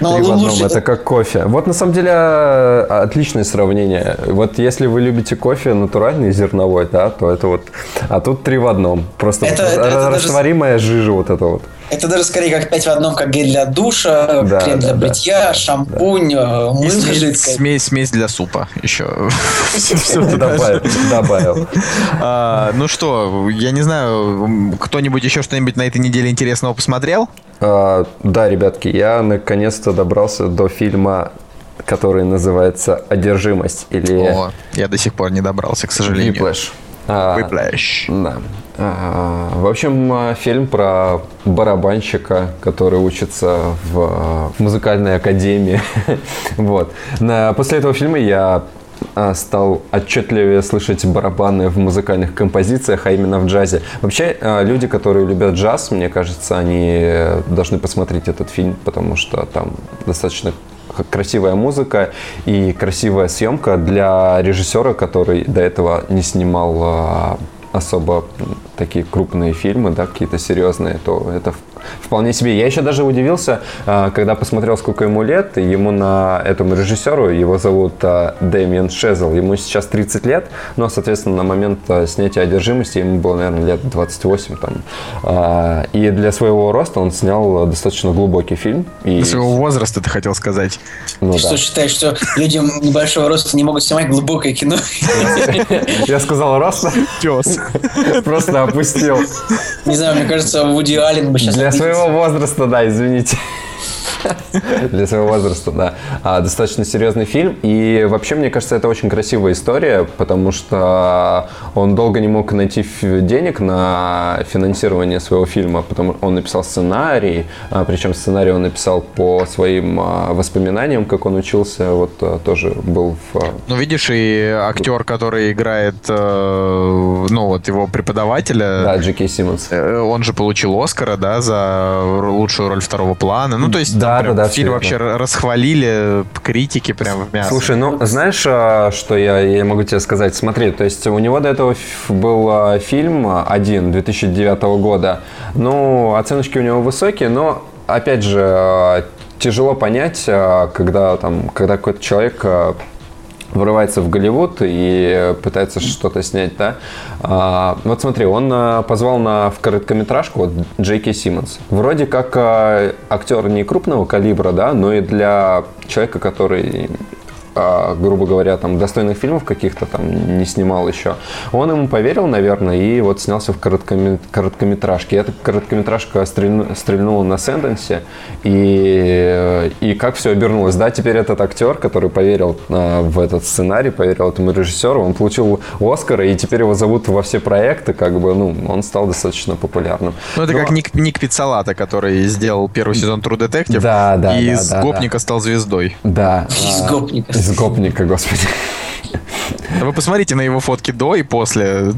Но Три в одном, лучше... это как кофе. Вот на самом деле отличное сравнение. Вот если вы любите кофе натуральный, зерновой, да, то это вот... А тут три в одном. Просто это, вот это, растворимая даже... жижа вот это вот. Это даже скорее как 5 в одном, как гель для душа, да, крем для да, бритья, да, шампунь, да. мыло жидкое. Смесь, смесь для супа еще. Добавил. А, ну что, я не знаю, кто-нибудь еще что-нибудь на этой неделе интересного посмотрел? А, да, ребятки, я наконец-то добрался до фильма который называется «Одержимость» или... О, я до сих пор не добрался, к сожалению. Whiplash. Whiplash. А, да. В общем, фильм про барабанщика, который учится в, в музыкальной академии. вот. После этого фильма я а, стал отчетливее слышать барабаны в музыкальных композициях, а именно в джазе. Вообще, люди, которые любят джаз, мне кажется, они должны посмотреть этот фильм, потому что там достаточно красивая музыка и красивая съемка для режиссера, который до этого не снимал особо такие крупные фильмы, да, какие-то серьезные, то это вполне себе. Я еще даже удивился, а, когда посмотрел, сколько ему лет. Ему на этому режиссеру, его зовут а, Дэмиен Шезл, ему сейчас 30 лет, но, соответственно, на момент а, снятия одержимости ему было, наверное, лет 28 там. И для своего роста он снял достаточно глубокий фильм. И... Для своего возраста, ты хотел сказать. Ну, что да. считаешь, что люди небольшого роста не могут снимать глубокое кино? Я сказал рост. Пес. Просто опустил. Не знаю, мне кажется, Вуди Аллен бы сейчас для, Для своего возраста, да, извините. Для своего возраста, да. А, достаточно серьезный фильм. И вообще, мне кажется, это очень красивая история, потому что он долго не мог найти денег на финансирование своего фильма, потому он написал сценарий, а, причем сценарий он написал по своим а, воспоминаниям, как он учился, вот а, тоже был в... Ну, видишь, и актер, который играет, э, ну, вот его преподавателя... Да, Джеки Симмонс. Э, он же получил Оскара, да, за лучшую роль второго плана. Ну, то есть, да, прям да, да, фильм вообще расхвалили, критики прям в мясо. Слушай, ну знаешь, а, что я, я могу тебе сказать? Смотри, то есть у него до этого был а, фильм один 2009 года. Ну, оценочки у него высокие, но опять же а, тяжело понять, когда там, когда какой-то человек врывается в Голливуд и пытается что-то снять, да. А, вот смотри, он а, позвал на, в короткометражку вот, Джейки Симмонс. Вроде как а, актер не крупного калибра, да, но и для человека, который а, грубо говоря, там достойных фильмов каких-то там не снимал еще. Он ему поверил, наверное, и вот снялся в короткоме- короткометражке. Эта короткометражка стрельну- стрельнула на Сэнденсе, и, и как все обернулось. Да, теперь этот актер, который поверил а, в этот сценарий, поверил этому режиссеру, он получил Оскара, и теперь его зовут во все проекты, как бы, ну, он стал достаточно популярным. Ну, это Но- как Ник, Ник Пиццалата, который сделал первый сезон True Detective. Да, да, И да, из да, гопника стал звездой. Да. Из а, гопника. Из гопника, господи. Да Вы посмотрите на его фотки до и после.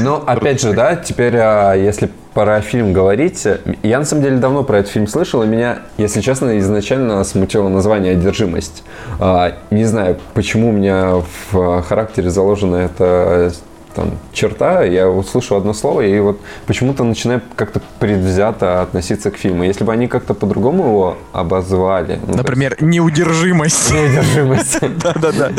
Ну, опять же, да, теперь, а, если про фильм говорить, я на самом деле давно про этот фильм слышал, и меня, если честно, изначально смутило название «Одержимость». А, Не знаю, почему у меня в характере заложена эта там, черта, я услышу одно слово и вот почему-то начинаю как-то предвзято относиться к фильму. Если бы они как-то по-другому его обозвали... ну, Например, неудержимость. «Неудержимость». Да-да-да.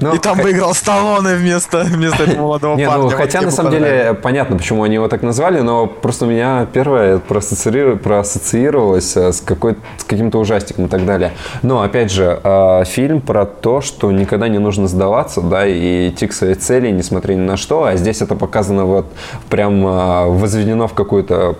Ну, И там бы играл Сталлоне вместо, этого молодого парня. ну Вот хотя на самом деле понятно, почему они его так назвали, но просто у меня первое проассоциировалось э, с каким-то ужастиком и так далее. Но опять же, э, фильм про то, что никогда не нужно сдаваться, да, и идти к своей цели, несмотря ни на что, а здесь это показано вот прям э, возведено в какую-то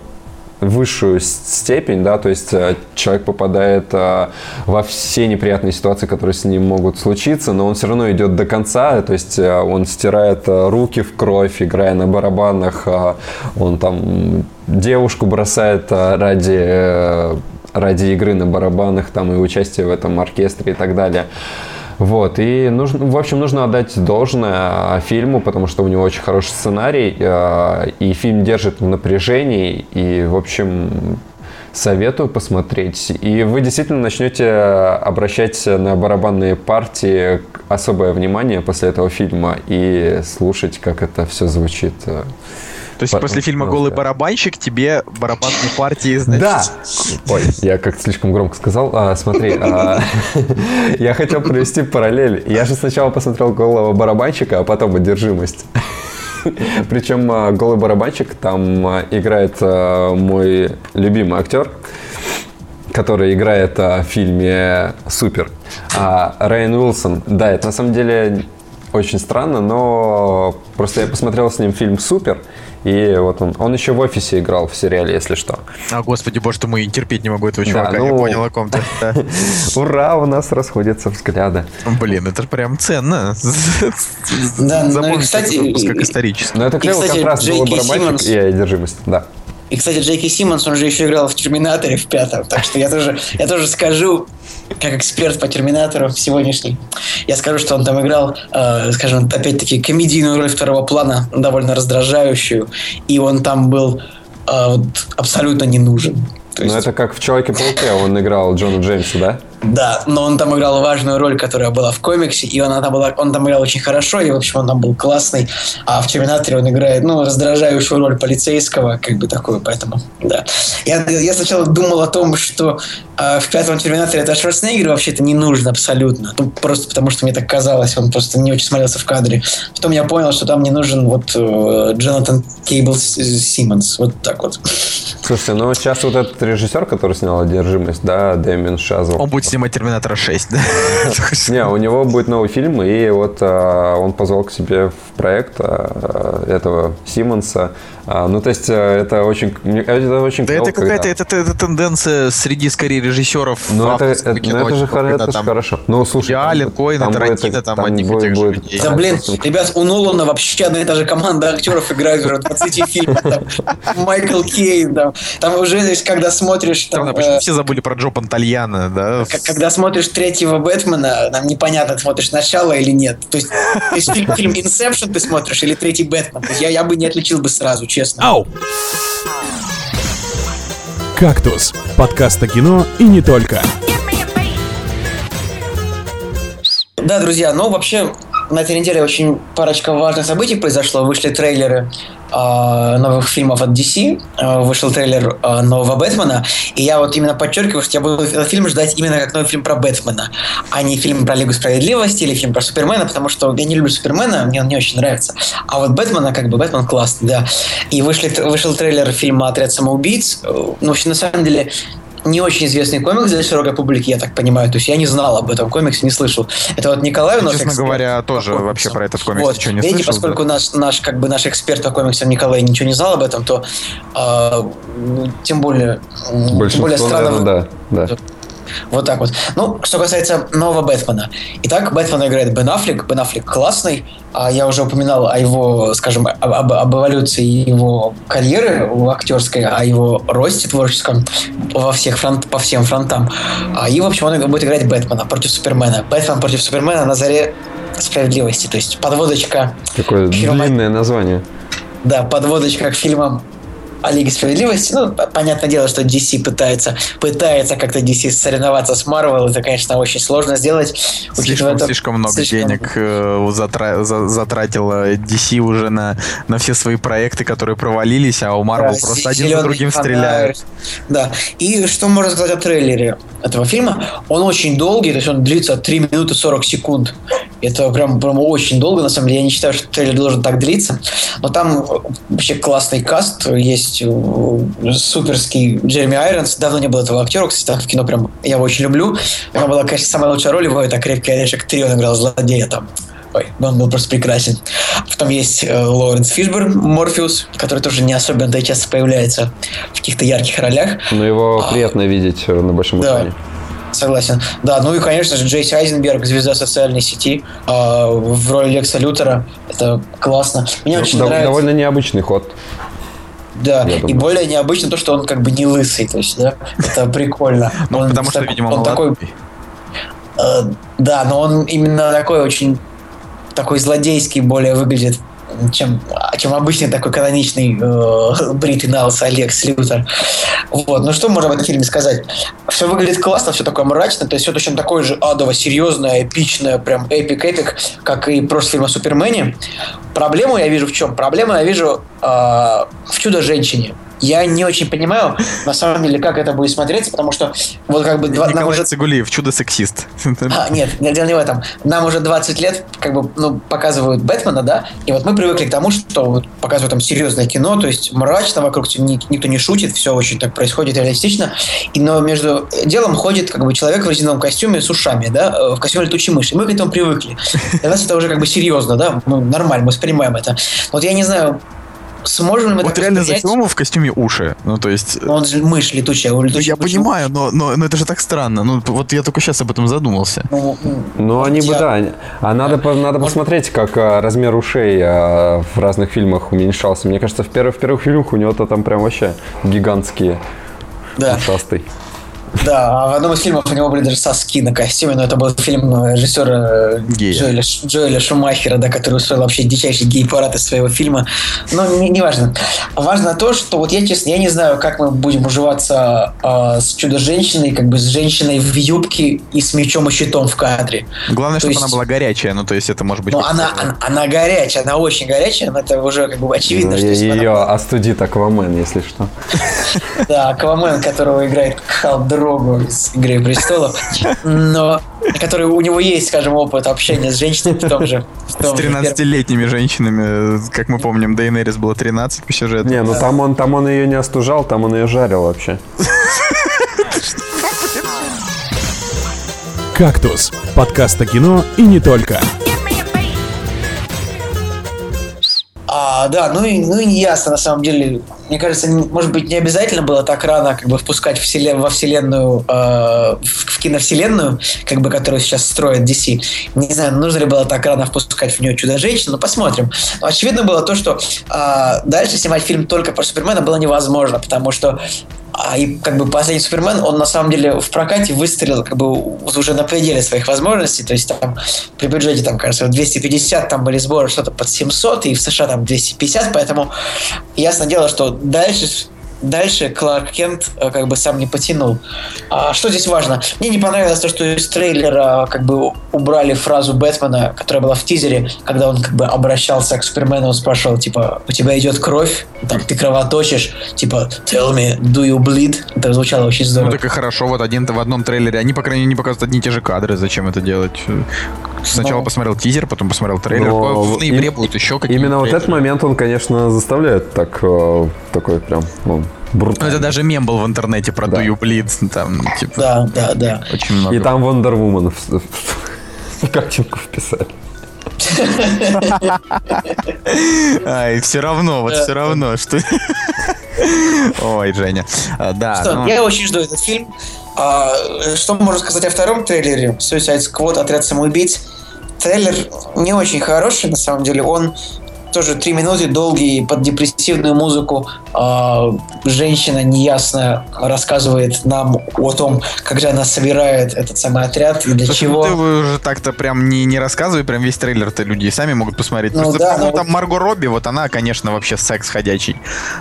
высшую степень, да, то есть э, человек попадает э, во все неприятные ситуации, которые с ним могут случиться, но он все равно идет до конца, то есть э, он стирает руки в кровь, играя на барабанах, э, он там девушку бросает ради э, ради игры на барабанах там и участия в этом оркестре и так далее. Вот, и нужно, в общем, нужно отдать должное фильму, потому что у него очень хороший сценарий, э, и фильм держит в напряжении, и, в общем, советую посмотреть. И вы действительно начнете обращать на барабанные партии особое внимание после этого фильма и слушать, как это все звучит. То есть По- после фильма «Голый да. барабанщик» тебе барабанные партии, значит... Да! Ой, я как-то слишком громко сказал. А, смотри, а, я хотел провести параллель. Я же сначала посмотрел голого барабанщика, а потом одержимость. Причем а, голый барабанщик там а, играет мой любимый актер, который играет в фильме «Супер». Райан Уилсон. Да, это на самом деле очень странно, но просто я посмотрел с ним фильм «Супер», и вот он, он еще в офисе играл в сериале, если что. А, господи, боже ты мой, терпеть не могу этого Да, чувака, я ну- понял о ком ты. Да. Ура, у нас расходятся взгляды. Блин, это прям ценно. Да, ну кстати, выпуск как исторический. Но это кстати, контраст Джейки голый барабанщик и одержимость. Да. И, кстати, Джейки Симмонс, он же еще играл в «Терминаторе» в пятом. Так что я тоже, я тоже скажу, как эксперт по «Терминатору» сегодняшний, я скажу, что он там играл, э, скажем, опять-таки, комедийную роль второго плана, довольно раздражающую. И он там был э, вот абсолютно не нужен. То Но есть, это как в Человеке-пауке он играл Джона Джеймса, да? Да, но он там играл важную роль, которая была в комиксе, и она там была, он там играл очень хорошо, и, в общем, он там был классный. А в «Терминаторе» он играет, ну, раздражающую роль полицейского, как бы такую, поэтому, да. Я, я сначала думал о том, что А в пятом Терминаторе это Шварценеггер вообще-то не нужен абсолютно. Ну, просто потому что мне так казалось, он просто не очень смотрелся в кадре. Потом я понял, что там не нужен вот э, Джонатан Кейбл Симмонс. Вот так вот. Слушайте, ну сейчас вот этот режиссер, который снял «Одержимость», да, Дэмин Шазл. Он будет снимать Терминатора 6, да? Не, у него будет новый фильм, и вот а, он позвал к себе в проект а, этого Симмонса. А, ну, то есть, это очень, это очень Да это какая-то когда- это, тенденция среди скорее режиссеров Ну, это, ну, кино, это же, хоро- когда это же там хорошо. Ну, слушай, Коэн, будет- Тарантино, там одних и тех же. Да, блин, просто- ребят, у Нолана вообще одна и та же команда актеров играет уже в 20 фильмах. Там, Майкл Кейн, там, там уже, есть, когда смотришь... Там, Странно, почему э, все забыли про Джо Пантальяна, да? Когда смотришь третьего Бэтмена, нам непонятно, смотришь начало или нет. То есть, то есть фильм, фильм Inception ты смотришь или третий Бэтмен. То есть я, я бы не отличил бы сразу, честно. Ау! «Кактус» – подкаст о кино и не только. Да, друзья, ну вообще на этой неделе очень парочка важных событий произошло. Вышли трейлеры а, новых фильмов от DC, а, вышел трейлер а, нового Бэтмена, и я вот именно подчеркиваю, что я буду этот фильм ждать именно как новый фильм про Бэтмена, а не фильм про Лигу Справедливости или фильм про Супермена, потому что я не люблю Супермена, мне он не очень нравится. А вот Бэтмена, как бы, Бэтмен классный, да. И вышли, вышел трейлер фильма «Отряд самоубийц». Ну, в общем, на самом деле, не очень известный комикс для широкой публики, я так понимаю. То есть я не знал об этом комиксе, не слышал. Это вот Николай у нас Честно эксперт говоря, тоже комиксам. вообще про этот комикс вот. ничего не Видите, слышал, поскольку да. наш, наш, как бы наш эксперт по комиксам Николай ничего не знал об этом, то ну, тем более, тем более странно, наверное, да, да. Вот так вот. Ну, что касается нового Бэтмена. Итак, Бэтмена играет Бен Аффлек. Бен Аффлек классный. А я уже упоминал о его, скажем, об, об- об эволюции его карьеры актерской, о его росте творческом во всех фронт, по всем фронтам. А, И, в общем, он будет играть Бэтмена против Супермена. Бэтмен против Супермена на заре справедливости. То есть подводочка Такое Фильма- длинное название. да, подводочка к фильмам о Лиге Справедливости. Ну, понятное дело, что DC пытается, пытается как-то DC соревноваться с Marvel. Это, конечно, очень сложно сделать. Слишком, то- слишком много слишком- денег э, затра- за- затратила DC уже на, на все свои проекты, которые провалились, а у Marvel Да, просто один за другим фонарь. стреляют. Да. И что можно сказать о трейлере этого фильма? Он очень долгий, то есть он длится 3 минуты 40 секунд. Это прям, прям очень долго, на самом деле. Я не считаю, что трейлер должен так длиться. Но там вообще классный каст. Есть э, суперский Джереми Айронс. Давно не было этого актера, кстати, там в кино прям я его очень люблю. Него была, конечно, самая лучшая роль его, это «Крепкий орешек 3», он играл злодея там. Ой, он был просто прекрасен. Потом есть э, Лоуренс Фишберн, Морфеус, который тоже не особенно часто появляется в каких-то ярких ролях. Но его приятно видеть э, на большом А. Да. экране. Согласен. Да, ну и, конечно же, Джейси Айзенберг, звезда социальной сети, а, в роли Лекса Лютера. Это классно. Мне очень Дов- нравится. Довольно необычный ход. Да, я и думаю. более необычно то, что он как бы не лысый, то есть, да, это прикольно. Ну, потому что, видимо, он такой, э, да, но он именно такой очень такой злодейский более выглядит, чем, чем обычный такой каноничный э, бритый на лысо Алекс Лютер. Вот, ну что можно об этом фильме сказать? Все выглядит классно, все такое мрачно, то есть все точно такое же адово серьезное, эпичное, прям epic-epic, как и прошлый фильм о Супермене. Проблему я вижу в чем? Проблему я вижу э, в «Чудо-женщине». Я не очень понимаю, на самом деле, как это будет смотреться, потому что вот как бы два, нам Николай уже Цигулиев, чудо-сексист. а, нет, дело не в этом. Нам уже 20 лет как бы, ну, показывают Бэтмена, да, и вот мы привыкли к тому, что вот показывают там серьезное кино, то есть мрачно, вокруг никто не шутит, все очень так происходит реалистично, и, но между делом ходит как бы человек в резиновом костюме с ушами, да, э, в костюме летучей мыши. И мы к этому привыкли. Для нас это уже как бы серьезно, да, ну, нормально, мы воспринимаем это. Вот я не знаю, сможем ли мы Вот реально зачем ему в костюме уши? Ну, то есть... Ну, Он же мышь летучая, у Ну, летучей я понимаю, но, но, но это же так странно. Ну, вот я только сейчас об этом задумался. Ну, ну, Ну, они бы, да. А надо, по- надо посмотреть, как а, размер ушей а, в разных фильмах уменьшался. Мне кажется, в, первых в первых фильмах у него-то там прям вообще гигантские Да. ушастый. Да, а в одном из фильмов у него были даже соски на костюме, но это был фильм э, режиссера Гея. Джоэля, Джоэля Шумахера, да, который устроил вообще дичайший гей-парад из своего фильма. Но не, не важно. Важно то, что вот я, честно, я не знаю, как мы будем уживаться а, с Чудо-женщиной, как бы с женщиной в юбке и с мечом и щитом в кадре. Главное, То чтобы есть- она была горячая. Ну, то есть это может быть... Но как-то- она, она, она горячая, она очень горячая, но это уже как бы очевидно, Ну, что она ее была- остудит Аквамен, если что. Да, Аквамен, которого играет Хал Дру Дрогу из «Игры престолов», но который у него есть, скажем, опыт общения с женщинами в том же. В С том же 13-летними женщинами, как мы помним, Дейнерис было 13 по сюжету. Не, ну там он, там он ее не остужал, там он ее жарил вообще. «Кактус» — подкаст о кино и не только. А, да, ну и, ну и не ясно, на самом деле. Мне кажется, может быть, не обязательно было так рано как бы впускать вселен, во вселенную, э, в, киновселенную, как бы, которую сейчас строит DC. Не знаю, нужно ли было так рано впускать в нее Чудо-женщину, но посмотрим. Но очевидно было то, что а, дальше снимать фильм только про Супермена было невозможно, потому что а, и как бы последний Супермен, он на самом деле в прокате выстрелил как бы уже на пределе своих возможностей, то есть там при бюджете там, кажется, 250, там были сборы что-то под 700, и в США там 250, поэтому ясно дело, что дальше Дальше Кларк Кент э, как бы сам не потянул. А что здесь важно? Мне не понравилось то, что из трейлера как бы убрали фразу Бэтмена, которая была в тизере, когда он как бы обращался к Супермену, он спрашивал, типа, у тебя идет кровь, там, ты кровоточишь, типа, tell me, do you bleed? Это звучало очень Ну здорово. так и хорошо, вот один в одном трейлере. Они, по крайней мере, не показывают одни и те же кадры. Зачем это делать? Сначала Ну. посмотрел тизер, потом посмотрел трейлер. Но в ноябре им- будут еще какие-то Именно вот трейлеры. этот момент он, конечно, заставляет так, э, такой прям, ну, Ну, брутально. это даже мем был в интернете про Да. Do You Bleed. Там, типа, Да, да, да. очень много. И там Wonder Woman в, в картинку вписали. Ай, все равно, вот все равно, что... Ой, Женя. А, Да, Что, ну, я очень жду этот фильм. А, что можно сказать о втором трейлере? Suicide Squad, Отряд самоубийц. Трейлер не очень хороший, на самом деле. Он тоже три минуты долгий под депрессивную музыку. А, женщина неясно рассказывает нам о том, как же она собирает этот самый отряд и для Слушай, чего. ну ты уже так-то прям не, не рассказывай, прям весь трейлер-то люди сами могут посмотреть. Ну Просто, да, ну там Марго Робби, вот она, конечно, вообще секс ходячий.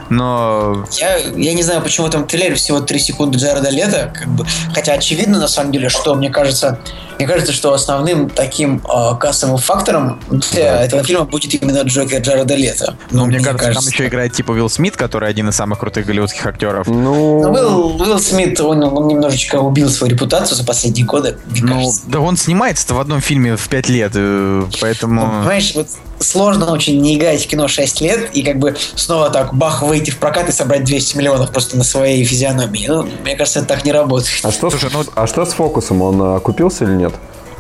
Но Я, я не знаю, почему в этом трейлере всего 3 секунды Джареда Лето, как бы, хотя очевидно, на самом деле, что мне кажется, мне кажется, что основным таким э, кассовым фактором для этого фильма будет именно Джокер Джареда Лето. ну, мне, кажется, там еще играет типа Уилл Смит, который один из самых крутых голливудских актеров. Ну, Но Уилл, Уилл Смит, он, он немножечко убил свою репутацию за последние годы, мне Ну, кажется. да он снимается-то в одном фильме в пять лет, э, Ну, поэтому... Понимаешь, вот сложно очень не играть в кино 6 лет и как бы снова так бах выйти в прокат и собрать 200 миллионов просто на своей физиономии. Ну, мне кажется, это так не работает. а что, Слушай, с, ну- а что с фокусом? Он э, окупился или нет?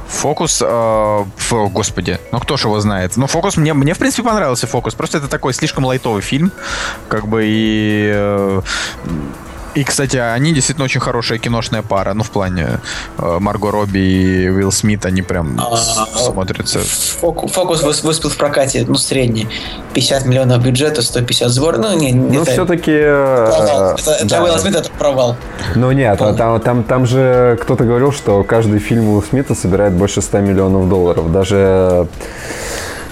Фокус, э, фу, господи, ну кто ж его знает. Ну, Фокус, мне, мне в принципе понравился Фокус, просто это такой слишком лайтовый фильм, как бы и... э, и, кстати, они действительно очень хорошая киношная пара. Ну, в плане э, Марго Робби и Уилл Смит, они прям А, смотрятся. Фоку- Фокус выс- выступил в прокате, ну, средний. 50 миллионов бюджета, 150 сбор. Ну, не, Ну, это все-таки... провал. Это, для Уилла Смита это провал. Ну нет, а там, там, там же кто-то говорил, что каждый фильм Уилла Смита собирает больше 100 миллионов долларов. Даже,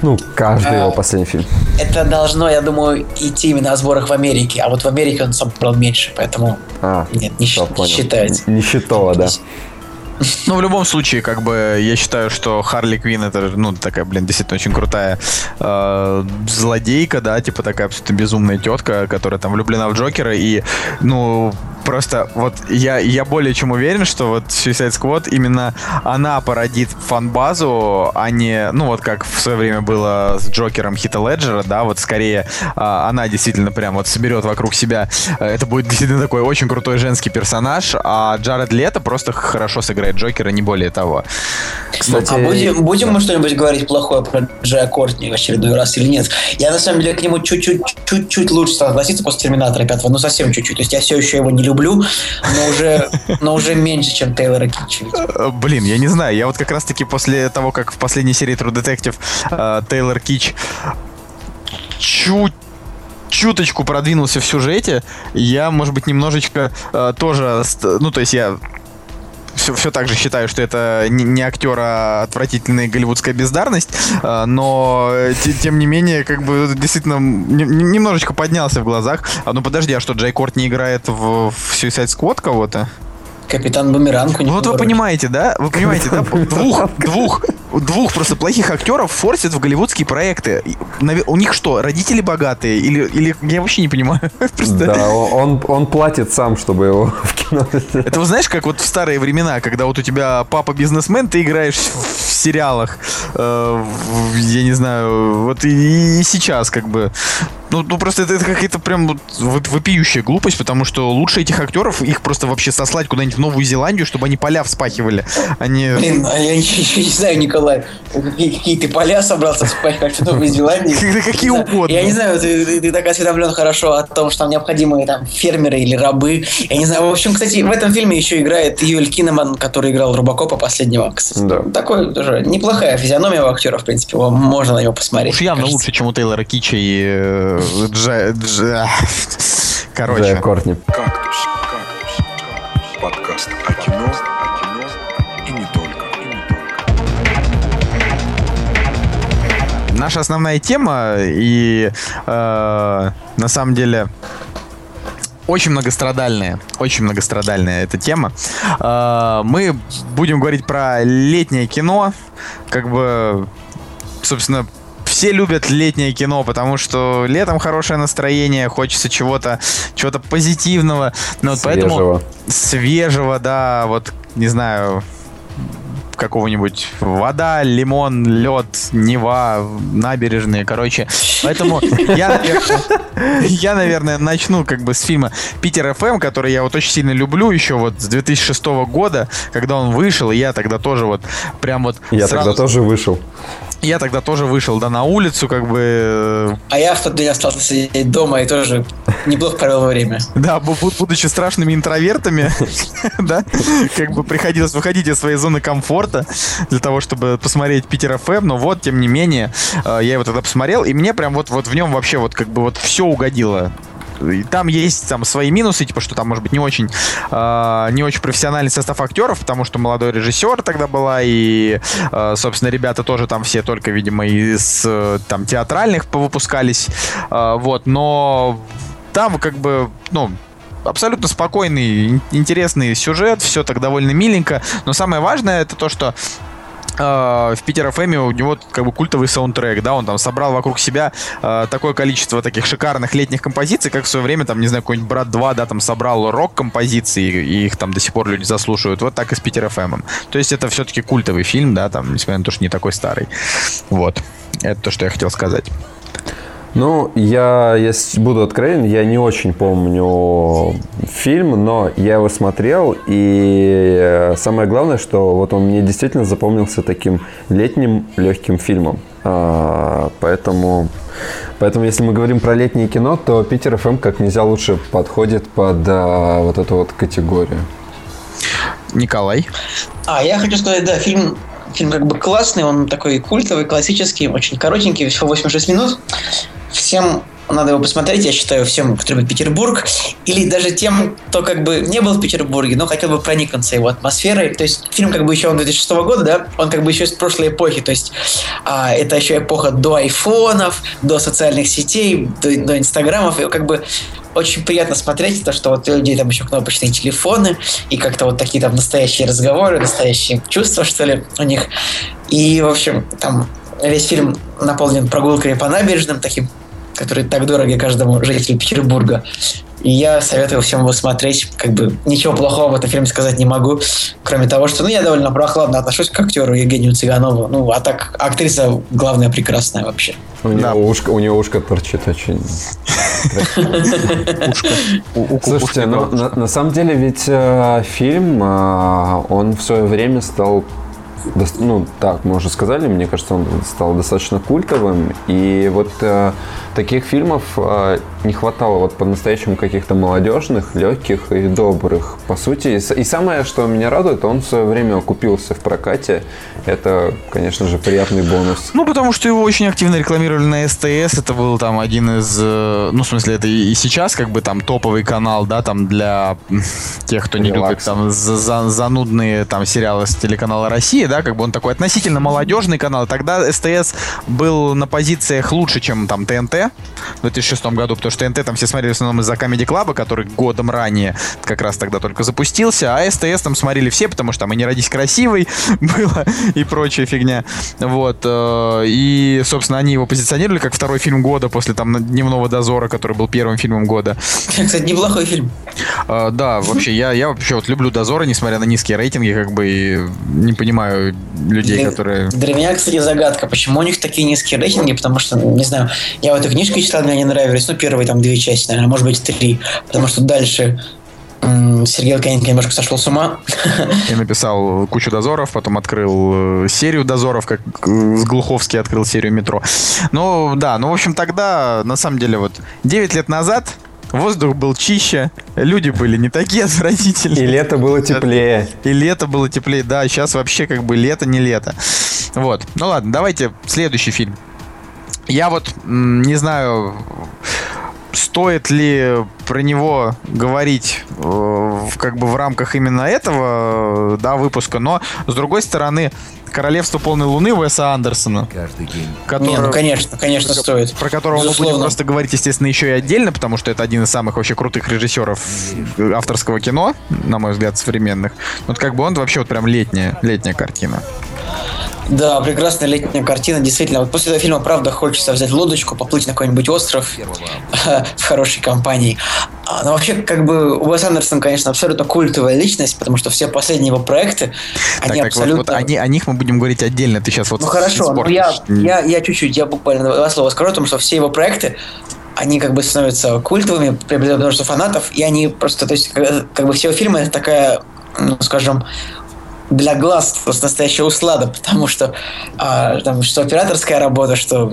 ну, каждый А. его последний фильм. Это должно, я думаю, идти именно о сборах в Америке. А вот в Америке он собрал меньше, поэтому А, нет, не, не понял. считается. Нищетово, да. Ну, в любом случае, как бы, я считаю, что Харли Квин это, ну, такая, блин, действительно очень крутая э, злодейка, да, типа такая абсолютно безумная тетка, которая там влюблена в Джокера, и, ну, просто вот я, я более чем уверен, что вот Suicide Squad именно она породит фан-базу, а не, ну, вот как в свое время было с Джокером Хита Леджера, да, вот скорее а, она действительно прям вот соберет вокруг себя, э, это будет действительно такой очень крутой женский персонаж, а Джаред Лето просто хорошо сыграет Джокера, не более того. Кстати, А будем, будем мы что-нибудь говорить плохое про Джея Кортни в очередной раз или нет? Я на самом деле к нему чуть-чуть, чуть-чуть лучше стал относиться после Терминатора 5, ну совсем чуть-чуть. То есть я все еще его не люблю, но уже, но уже меньше, чем Тейлора Китча. Э, Блин, я не знаю, я вот как раз-таки после того, как в последней серии True Detective э, Тейлор Кич чуть чуточку продвинулся в сюжете, я, может быть, немножечко э, тоже, ну, то есть я все, все так же считаю, что это не, не актер, а отвратительная голливудская бездарность, э, но э, те- тем не менее, как бы действительно не- не- немножечко поднялся в глазах. А ну подожди, а что, Джей Корт не играет в, в Suicide Squad кого-то? Капитан Бумеранг вот вы понимаете, да? Вы понимаете, да? Двух, двух двух просто плохих актеров форсят в голливудские проекты. У них что, родители богатые? Или, или я вообще не понимаю. Просто... Да, он, он платит сам, чтобы его в кино Это вы знаешь, как вот в старые времена, когда вот у тебя папа бизнесмен, ты играешь в сериалах, э, я не знаю, вот и, и сейчас как бы ну, ну просто это, это какая-то прям вот вопиющая глупость, потому что лучше этих актеров их просто вообще сослать куда-нибудь в Новую Зеландию, чтобы они поля вспахивали. Они... Блин, а я не, не, знаю, Николай, какие, какие ты поля собрался вспахивать в Новой Зеландии? Какие угодно. Я не знаю, ты, ты, ты так осведомлен хорошо о том, что там необходимые там фермеры или рабы. Я не знаю. В общем, кстати, в этом фильме еще играет Юэль Кинеман, который играл Рубакопа последнего. Да. Такой тоже неплохая физиономия у актера, в принципе, можно на него посмотреть. Уж явно лучше, чем у Тейлора Кича и э, Дж... Дж... Короче. Джая Кортни. Кактус, кактус, Подкаст о кино, о кино и не только. И не только. Наша основная тема и э, на самом деле очень многострадальная, очень многострадальная эта тема. Э, мы будем говорить про летнее кино, как бы, собственно, все любят летнее кино, потому что летом хорошее настроение, хочется чего-то чего-то позитивного. Но вот свежего. поэтому свежего, да, вот не знаю, какого-нибудь вода, лимон, лед, Нева, набережные, короче. Поэтому я, наверное, я, наверное, начну как бы с фильма «Питер ФМ», который я вот очень сильно люблю еще вот с 2006 года, когда он вышел, и я тогда тоже вот прям вот... Я сразу... тогда тоже вышел. Я тогда тоже вышел, да, на улицу, как бы... А я в тот день остался сидеть дома и тоже неплохо провел время. Да, будучи страшными интровертами, да, как бы приходилось выходить из своей зоны комфорта для того, чтобы посмотреть Питер ФМ, но вот, тем не менее, э, я его тогда посмотрел, и мне прям вот, вот в нем вообще вот как бы вот все угодило. И там есть там свои минусы, типа, что там, может быть, не очень, э, не очень профессиональный состав актеров, потому что молодой режиссер тогда была, и, э, собственно, ребята тоже там все только, видимо, из там театральных повыпускались, э, вот, но там как бы, ну, абсолютно спокойный, интересный сюжет, все так довольно миленько, но самое важное это то, что в Питер ФМ у него как бы культовый саундтрек, да, он там собрал вокруг себя э, такое количество таких шикарных летних композиций, как в свое время, там, не знаю, какой-нибудь Брат 2, да, там собрал рок-композиции, и их там до сих пор люди заслушивают, вот так и с Питер ФМ. То есть это все-таки культовый фильм, да, там, несмотря на то, что не такой старый. Вот. Это то, что я хотел сказать. Ну, я, если буду откровенен, я не очень помню фильм, но я его смотрел, и самое главное, что вот он мне действительно запомнился таким летним легким фильмом. А, поэтому, поэтому, если мы говорим про летнее кино, то Питер ФМ как нельзя лучше подходит под а, вот эту вот категорию. Николай. А, я хочу сказать, да, фильм фильм как бы классный, он такой культовый, классический, очень коротенький, всего 86 минут. Всем надо его посмотреть, я считаю, всем, кто любит Петербург, или даже тем, кто как бы не был в Петербурге, но хотел бы проникнуться его атмосферой. То есть фильм как бы еще он 2006 года, да, он как бы еще из прошлой эпохи, то есть а, это еще эпоха до айфонов, до социальных сетей, до, до инстаграмов, и как бы очень приятно смотреть то, что вот у людей там еще кнопочные телефоны, и как-то вот такие там настоящие разговоры, настоящие чувства, что ли, у них. И, в общем, там весь фильм наполнен прогулками по набережным, таким которые так дороги каждому жителю Петербурга. И я советую всем его смотреть. Как бы ничего плохого в этом фильме сказать не могу, кроме того, что ну, я довольно прохладно отношусь к актеру Евгению Цыганову. Ну, а так актриса главная прекрасная вообще. У него, ушко, у него ушко торчит очень. Слушайте, ну, на самом деле ведь э, фильм, э, он в свое время стал ну, так мы уже сказали, мне кажется, он стал достаточно культовым. И вот э, таких фильмов э, не хватало вот по-настоящему каких-то молодежных, легких и добрых. По сути, и, и самое, что меня радует, он в свое время окупился в прокате. Это, конечно же, приятный бонус. Ну, потому что его очень активно рекламировали на СТС. Это был там один из, э, ну, в смысле, это и сейчас как бы там топовый канал, да, там для тех, кто не Релакс. любит там за, за, занудные там сериалы с телеканала Россия, да, как бы он такой относительно молодежный канал. Тогда СТС был на позициях лучше, чем там ТНТ, в 2006 году, потому что ТНТ там все смотрели в основном из-за Comedy Club, который годом ранее как раз тогда только запустился, а СТС там смотрели все, потому что там и «Не родись красивый» было и прочая фигня. Вот. э, И, собственно, они его позиционировали как второй фильм года после там «Дневного дозора», который был первым фильмом года. Кстати, неплохой фильм. А, да, вообще, я, я вообще вот люблю Дозоры, несмотря на низкие рейтинги, как бы и не понимаю людей, Для- которые... Для меня, кстати, загадка, почему у них такие низкие рейтинги, потому что, не знаю, я вот эту книжку читал, мне не нравились, ну, первые там две части, наверное, может быть, три, потому что дальше Сергей Лукьяненко немножко сошел с ума. Я написал кучу дозоров, потом открыл э, серию дозоров, как э, с Глуховский открыл серию метро. Ну, да, ну, в общем, тогда, на самом деле, вот 9 лет назад воздух был чище, люди были не такие И отвратительные. лето было теплее. И лето было теплее. Да, сейчас вообще как бы лето не лето. Вот. Ну ладно, давайте следующий фильм. Я вот не знаю, стоит ли про него говорить э, в- как бы в рамках именно этого э, да, выпуска, но с другой стороны, Королевство полной луны Уэса Андерсона, Не, который- ну, конечно, конечно, стоит. про которого мы будем Безусловно. просто говорить, естественно, еще и отдельно, потому что это один из самых вообще крутых режиссеров авторского кино, на мой взгляд, современных. Вот как бы он вообще вот прям летняя, летняя картина. Да, прекрасная летняя картина, действительно. Вот после этого фильма, правда, хочется взять лодочку, поплыть на какой-нибудь остров в хорошей компании. А, Но вообще, как бы, Уэс Андерсон, конечно, абсолютно культовая личность, потому что все последние его проекты, Так, они так, вот, абсолютно... вот они- о них мы будем говорить отдельно. Ты сейчас вот Ну хорошо, но испортишь. я, я, я чуть-чуть, я буквально два слова скажу о том, что все его проекты, они как бы становятся культовыми, приобретают множество фанатов, и они просто, то есть, как, как бы все его фильмы это такая, ну, скажем, для глаз просто настоящая услада, потому что а, там что операторская работа, что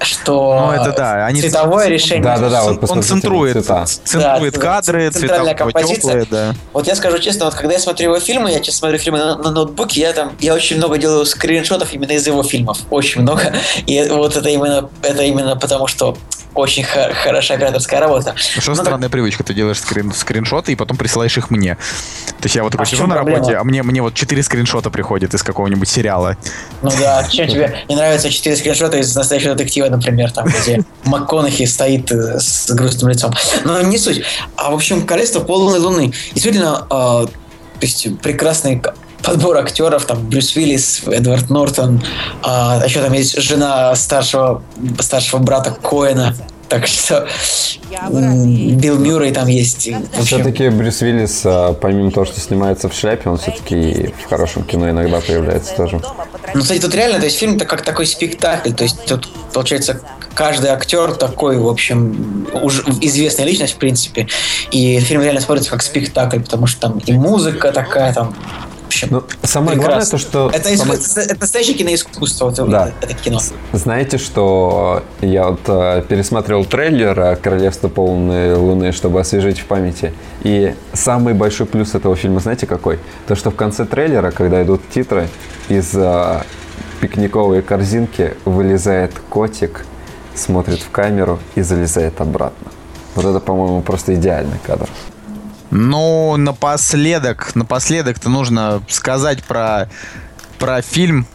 что Ну, это да, они- цветовое решение. Да-да-да, вот он центрует, цвета. центрует Да, кадры, центральная цвета композиция. теплые, да. Вот я скажу честно, вот когда я смотрю его фильмы, я часто смотрю фильмы на, на ноутбуке, я там, я очень много делаю скриншотов именно из его фильмов, очень много. И вот это именно, это именно потому, что очень х- хорошая операторская работа. Что Ну, так- странная привычка, ты делаешь скрин, скриншоты и потом присылаешь их мне. То есть я вот такой А сижу на проблема? работе, а мне, мне вот четыре скриншота приходит из какого-нибудь сериала. Ну да, чем тебе не нравятся четыре скриншота из настоящего детектива, например, там, где МакКонахи стоит э, с грустным лицом. Но не суть. А в общем, Королевство полной луны. Действительно, то есть прекрасный подбор актеров, там Брюс Уиллис, Эдвард Нортон, а еще там есть жена старшего, старшего брата Коэна. Так что Билл Мюррей там есть. Все-таки Брюс Уиллис, а, помимо того, что снимается в шляпе, он все-таки в хорошем кино иногда появляется тоже. Ну, кстати, тут реально, то есть фильм-то как такой спектакль, то есть тут, получается, каждый актер такой, в общем, уже известная личность, в принципе, и фильм реально смотрится как спектакль, потому что там и музыка такая, там, общем, Ну, самое главное прекрасно. то, что... Это, самое- это настоящее киноискусство, вот Да. это, это кино. Знаете, что я вот э, пересмотрел трейлер э, «Королевство полной луны», чтобы освежить в памяти. И самый большой плюс этого фильма, знаете какой? То, что в конце трейлера, когда идут титры, из э, пикниковой корзинки вылезает котик, смотрит в камеру и залезает обратно. Вот это, по-моему, просто идеальный кадр. Ну, напоследок, напоследок-то нужно сказать про, про фильм,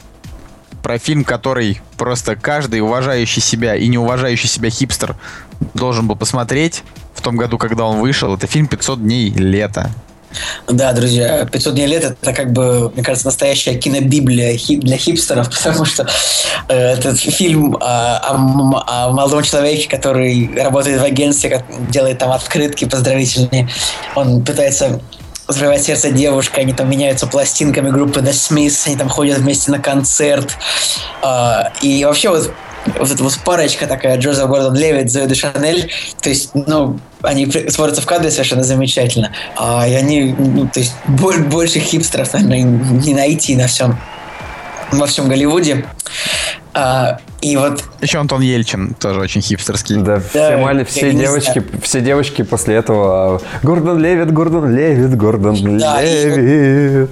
про фильм, который просто каждый уважающий себя и не уважающий себя хипстер должен был посмотреть в том году, когда он вышел. Это фильм «500 дней лета». Да, друзья, 500 дней лет это как бы, мне кажется, настоящая кинобиблия для хипстеров, потому что э, этот фильм о, о молодом человеке, который работает в агентстве, делает там открытки поздравительные. Он пытается взрывать сердце девушки, они там меняются пластинками группы The Smiths, они там ходят вместе на концерт. А, и вообще вот вот эта вот парочка такая, Джозеф Гордон Левит, Зои де Шанель, то есть, ну, они смотрятся в кадре совершенно замечательно. А, и они, ну, то есть, боль- больше хипстеров, наверное, не найти на всем, во всем Голливуде. А, и вот Еще Антон Ельчин, тоже очень хипстерский. Да, все, мали- все девочки, все девочки после этого а, Гордон Левит, Гордон Левит, Гордон Да, и Левит.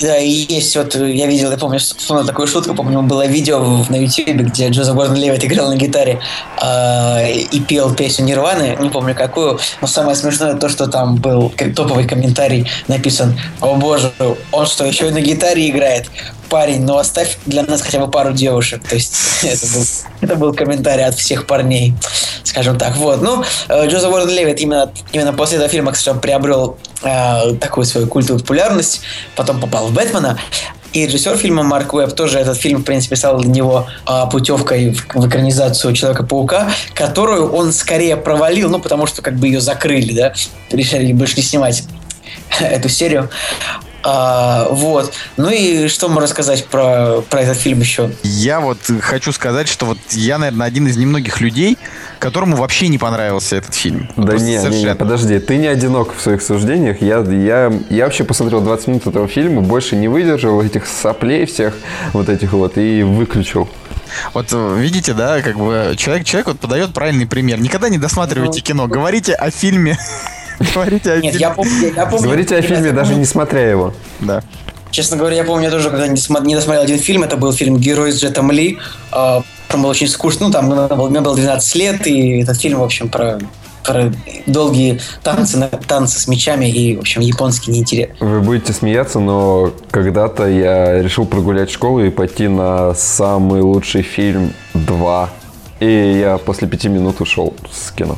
Да, и есть вот, я видел, я помню, вспомнил такую шутку, помню, было видео на YouTube, где Джозеф Гордон Левит играл на гитаре э, и пел песню Нирваны, не помню какую, но самое смешное то, что там был топовый комментарий написан, о боже, он что, еще и на гитаре играет? Парень, ну оставь для нас хотя бы пару девушек. То есть это был, это был комментарий от всех парней, скажем так. Вот. Ну, э, Джозеф Уорден Левит именно, именно после этого фильма, кстати, приобрел э, такую свою культовую популярность, потом попал в Бэтмена. И режиссер фильма Марк Уэбб тоже этот фильм, в принципе, стал для него а, путевкой в, в экранизацию Человека-паука, которую он скорее провалил, ну, потому что как бы ее закрыли, да, решили больше не снимать эту серию. А, вот. Ну и что можно сказать про, про этот фильм еще? Я вот хочу сказать, что вот я, наверное, один из немногих людей, которому вообще не понравился этот фильм. Да не, не, не, подожди, ты не одинок в своих суждениях. Я, я, я вообще посмотрел 20 минут этого фильма, больше не выдержал этих соплей всех вот этих вот и выключил. Вот э, видите, да, как бы человек, человек вот подает правильный пример. Никогда не досматривайте ну, кино. Говорите о фильме Говорите о Нет, фильме. Я помню, я помню, Говорите о фильме, даже не смотря его. Да. Честно говоря, я помню, я тоже когда не досмотрел один фильм, это был фильм «Герой с Джетом Ли». Там был очень скучно, ну, там мне было 12 лет, и этот фильм, в общем, про про долгие танцы, танцы с мечами и, в общем, японский неинтерес. Вы будете смеяться, но когда-то я решил прогулять школу и пойти на самый лучший фильм 2. И я после пяти минут ушел с кино.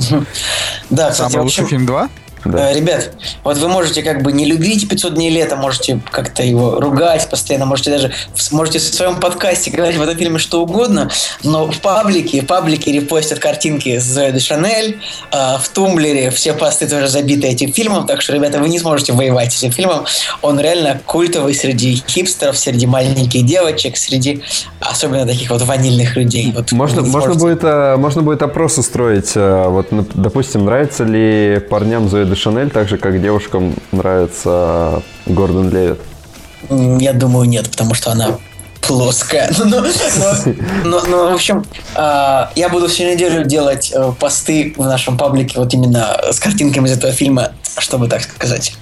Да, кстати, Самый лучший фильм 2? Да. Э, ребят, вот вы можете как бы не любить 500 дней лета, можете как-то его ругать постоянно, можете даже можете в своем подкасте говорить в этом фильме что угодно, но в паблике, в паблике репостят картинки с Зоей де Шанель, э, в Тумблере все посты тоже забиты этим фильмом, так что, ребята, вы не сможете воевать с этим фильмом. Он реально культовый среди хипстеров, среди маленьких девочек, среди особенно таких вот ванильных людей. Вот можно, можно, будет, э, можно будет опрос устроить. Вот, допустим, нравится ли парням Зоя де Шанель, так же, как девушкам нравится Гордон Левит? Я думаю, нет, потому что она плоская. Но, но, но, но, в общем, э, я буду всю неделю делать э, посты в нашем паблике вот именно с картинками из этого фильма, чтобы, так сказать,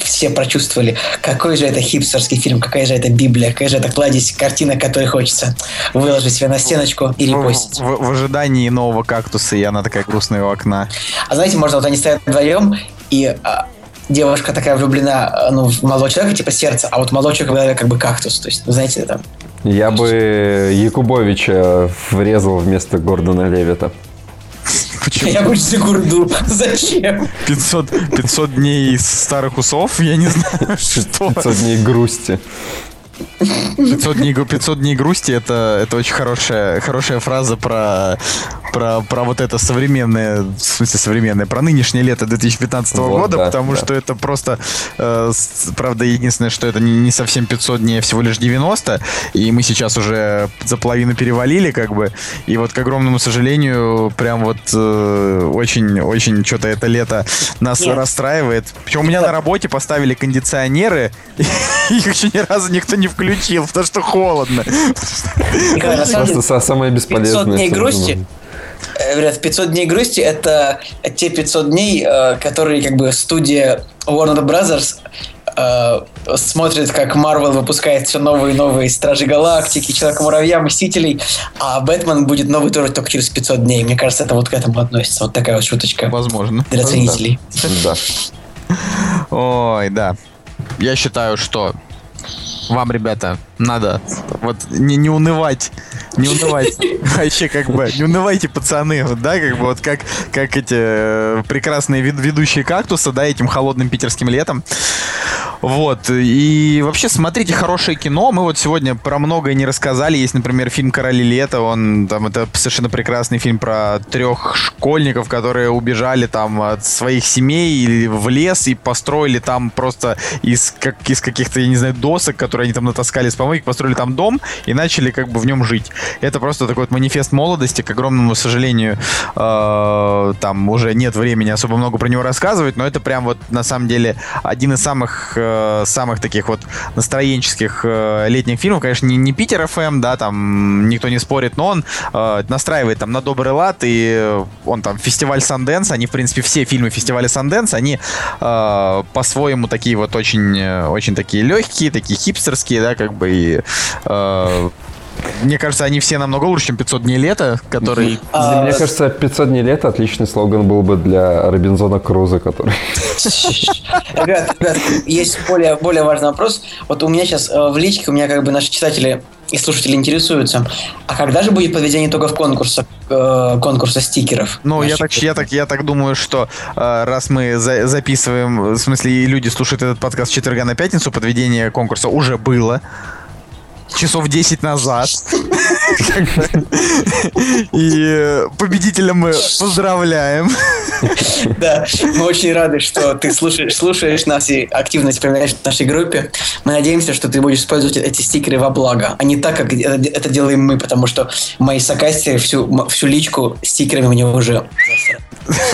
все прочувствовали, какой же это хипстерский фильм, какая же это Библия, какая же это кладезь картина, которую хочется выложить себе на стеночку и репостить. В, в, в ожидании нового кактуса, и она такая грустная у окна. А знаете, можно вот они стоят вдвоем, и а, девушка такая влюблена ну, в молодого человека, типа сердце, а вот молодой человек как бы кактус. То есть, знаете, там... Я бы Якубовича врезал вместо Гордона Левита. Почему? Я больше за Гурду. Зачем? 500, 500 дней старых усов? Я не знаю, что. 500 дней грусти. 500 дней, 500 дней грусти это, это очень хорошая, хорошая фраза про, про, про вот это современное, в смысле современное, про нынешнее лето 2015 вот, года, да, потому да. что это просто, э, правда, единственное, что это не, не совсем 500 дней, а всего лишь 90, и мы сейчас уже за половину перевалили, как бы, и вот, к огромному сожалению, прям вот очень-очень э, что-то это лето нас Нет. расстраивает. Причем у меня на работе поставили кондиционеры, и их еще ни разу никто не включил, потому что холодно. Просто самое бесполезное. 500 дней грусти. Ребят, 500 дней грусти это те 500 дней, э, которые как бы студия Warner Brothers э, смотрит, как Марвел выпускает все новые и новые Стражи Галактики, Человека-муравья, Мстителей, а Бэтмен будет новый тоже только через 500 дней. Мне кажется, это вот к этому относится. Вот такая вот шуточка. Возможно. Для ценителей. Да. Ой, да. Я считаю, что вам, ребята, надо вот не, не унывать, не унывать, вообще как бы, не унывайте, пацаны, вот, да, как бы вот как, как эти э, прекрасные ведущие кактуса, да, этим холодным питерским летом. Вот. И вообще смотрите хорошее кино. Мы вот сегодня про многое не рассказали. Есть, например, фильм «Короли лета». Он там это совершенно прекрасный фильм про трех школьников, которые убежали там от своих семей или в лес и построили там просто из, как, из каких-то, я не знаю, досок, которые они там натаскали с помойки, построили там дом и начали как бы в нем жить. Это просто такой вот манифест молодости. К огромному сожалению, э, там уже нет времени особо много про него рассказывать, но это прям вот на самом деле один из самых э, самых таких вот настроенческих э, летних фильмов, конечно, не, не Питер ФМ, да, там никто не спорит, но он настраивает там на добрый лад, и он там фестиваль Санденс, они, в принципе, все фильмы фестиваля Санденс, они по-своему такие вот очень, очень такие легкие, такие хипстерские, да, как бы и э, мне кажется, они все намного лучше, чем 500 дней лета, который... А, Мне кажется, 500 дней лета отличный слоган был бы для Робинзона Круза, который... Ребят, ребят, есть более, более важный вопрос. Вот у меня сейчас э, в личке, у меня как бы наши читатели и слушатели интересуются, а когда же будет подведение итогов конкурса, э, конкурса стикеров? Ну, я так, я, так, я так думаю, что э, раз мы за, записываем, в смысле, и люди слушают этот подкаст с четверга на пятницу, подведение конкурса уже было часов 10 назад. И победителя мы поздравляем. Да, мы очень рады, что ты слушаешь, слушаешь нас и активно вспоминаешь в нашей группе. Мы надеемся, что ты будешь использовать эти стикеры во благо, а не так, как это делаем мы, потому что мои сокасти всю, всю личку стикерами мне уже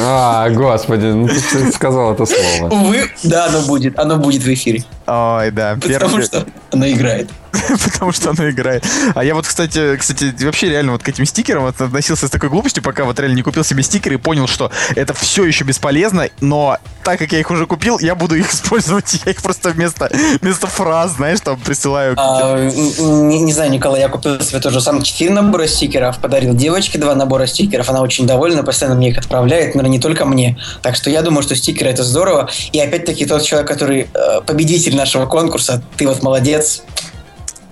а, господи, ну ты сказал это слово. Увы, да, оно будет. Оно будет в эфире. Ой, да. Потому первый... что оно играет. Потому что оно играет. А я вот, кстати, кстати, вообще реально вот к этим стикерам относился с такой глупостью, пока вот реально не купил себе стикеры и понял, что это все еще бесполезно, но так как я их уже купил, я буду их использовать. Я их просто вместо, вместо фраз, знаешь, там присылаю. А, не, не знаю, Николай, я купил себе тоже сам четыре набора стикеров, подарил девочке два набора стикеров, она очень довольна, постоянно мне их отправляет, но не только мне. Так что я думаю, что стикеры это здорово. И опять-таки тот человек, который э, победитель нашего конкурса, ты вот молодец.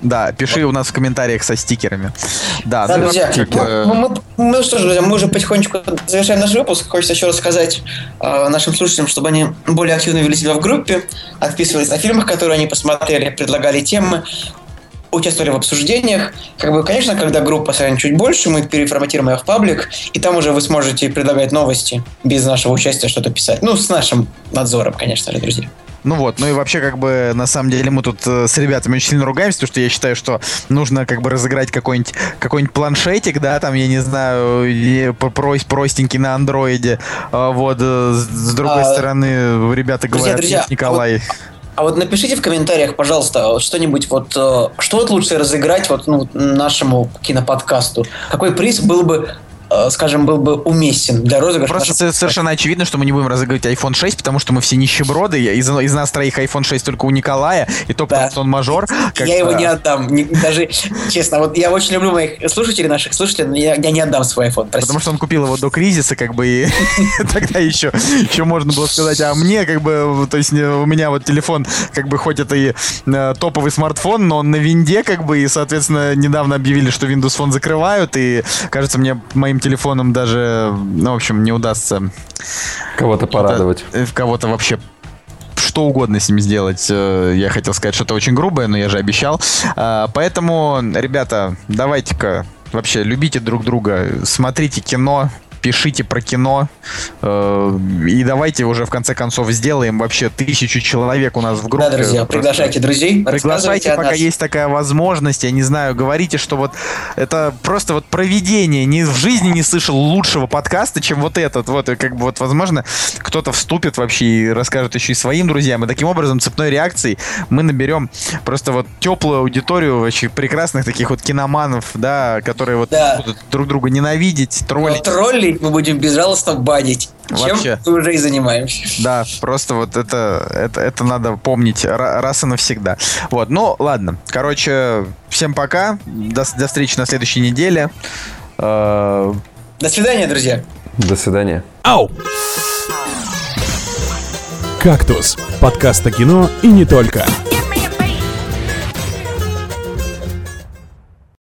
Да, пиши у нас в комментариях со стикерами. Да, да друзья, мы, мы, мы, ну что ж, друзья, мы уже потихонечку завершаем наш выпуск. Хочется еще рассказать э, нашим слушателям, чтобы они более активно вели себя в группе, отписывались на фильмах, которые они посмотрели, предлагали темы, участвовали в обсуждениях. Как бы, конечно, когда группа станет чуть больше, мы переформатируем ее в паблик, и там уже вы сможете предлагать новости без нашего участия что-то писать. Ну, с нашим надзором, конечно же, друзья. Ну вот, ну и вообще, как бы, на самом деле, мы тут э, с ребятами очень сильно ругаемся, потому что я считаю, что нужно, как бы, разыграть какой-нибудь какой планшетик, да, там, я не знаю, прост, простенький на андроиде. А, вот, э, с другой а, стороны, ребята говорят, друзья, друзья, Николай... А вот... А вот напишите в комментариях, пожалуйста, что-нибудь вот, э, что вот лучше разыграть вот ну, нашему киноподкасту. Какой приз был бы скажем, был бы уместен для розыгрыша. Просто нашего... совершенно очевидно, что мы не будем разыгрывать iPhone 6, потому что мы все нищеброды. Из, из нас троих iPhone 6 только у Николая, и то, да. потому что он мажор. Как... Я его не отдам. Не, даже, честно, вот я очень люблю моих слушателей, наших слушателей, но я, я не отдам свой iPhone. Простите. Потому что он купил его до кризиса, как бы, и тогда еще, еще можно было сказать, а мне, как бы, то есть у меня вот телефон, как бы, хоть это и э, топовый смартфон, но он на винде, как бы, и, соответственно, недавно объявили, что Windows Phone закрывают, и, кажется, мне моим моим телефоном даже, ну, в общем, не удастся... Кого-то порадовать. Э, в кого-то вообще что угодно с ним сделать. Э, я хотел сказать что-то очень грубое, но я же обещал. А, поэтому, ребята, давайте-ка вообще любите друг друга, смотрите кино, пишите про кино. Э, и давайте уже в конце концов сделаем вообще тысячу человек у нас в группе. Да, друзья, приглашайте друзей. Приглашайте, пока есть такая возможность. Я не знаю, говорите, что вот это просто вот проведение. Ни в жизни не слышал лучшего подкаста, чем вот этот. Вот, и как бы вот, возможно, кто-то вступит вообще и расскажет еще и своим друзьям. И таким образом, цепной реакцией мы наберем просто вот теплую аудиторию очень прекрасных таких вот киноманов, да, которые вот да. будут друг друга ненавидеть, троллить. Вот тролли зрителей мы будем безжалостно банить. Чем Вообще. мы уже и занимаемся. Да, просто вот это, это, это надо помнить раз и навсегда. Вот, ну ладно. Короче, всем пока. До, до встречи на следующей неделе. Э, до свидания, друзья. До свидания. Ау! «Кактус» — подкаст о кино и не только.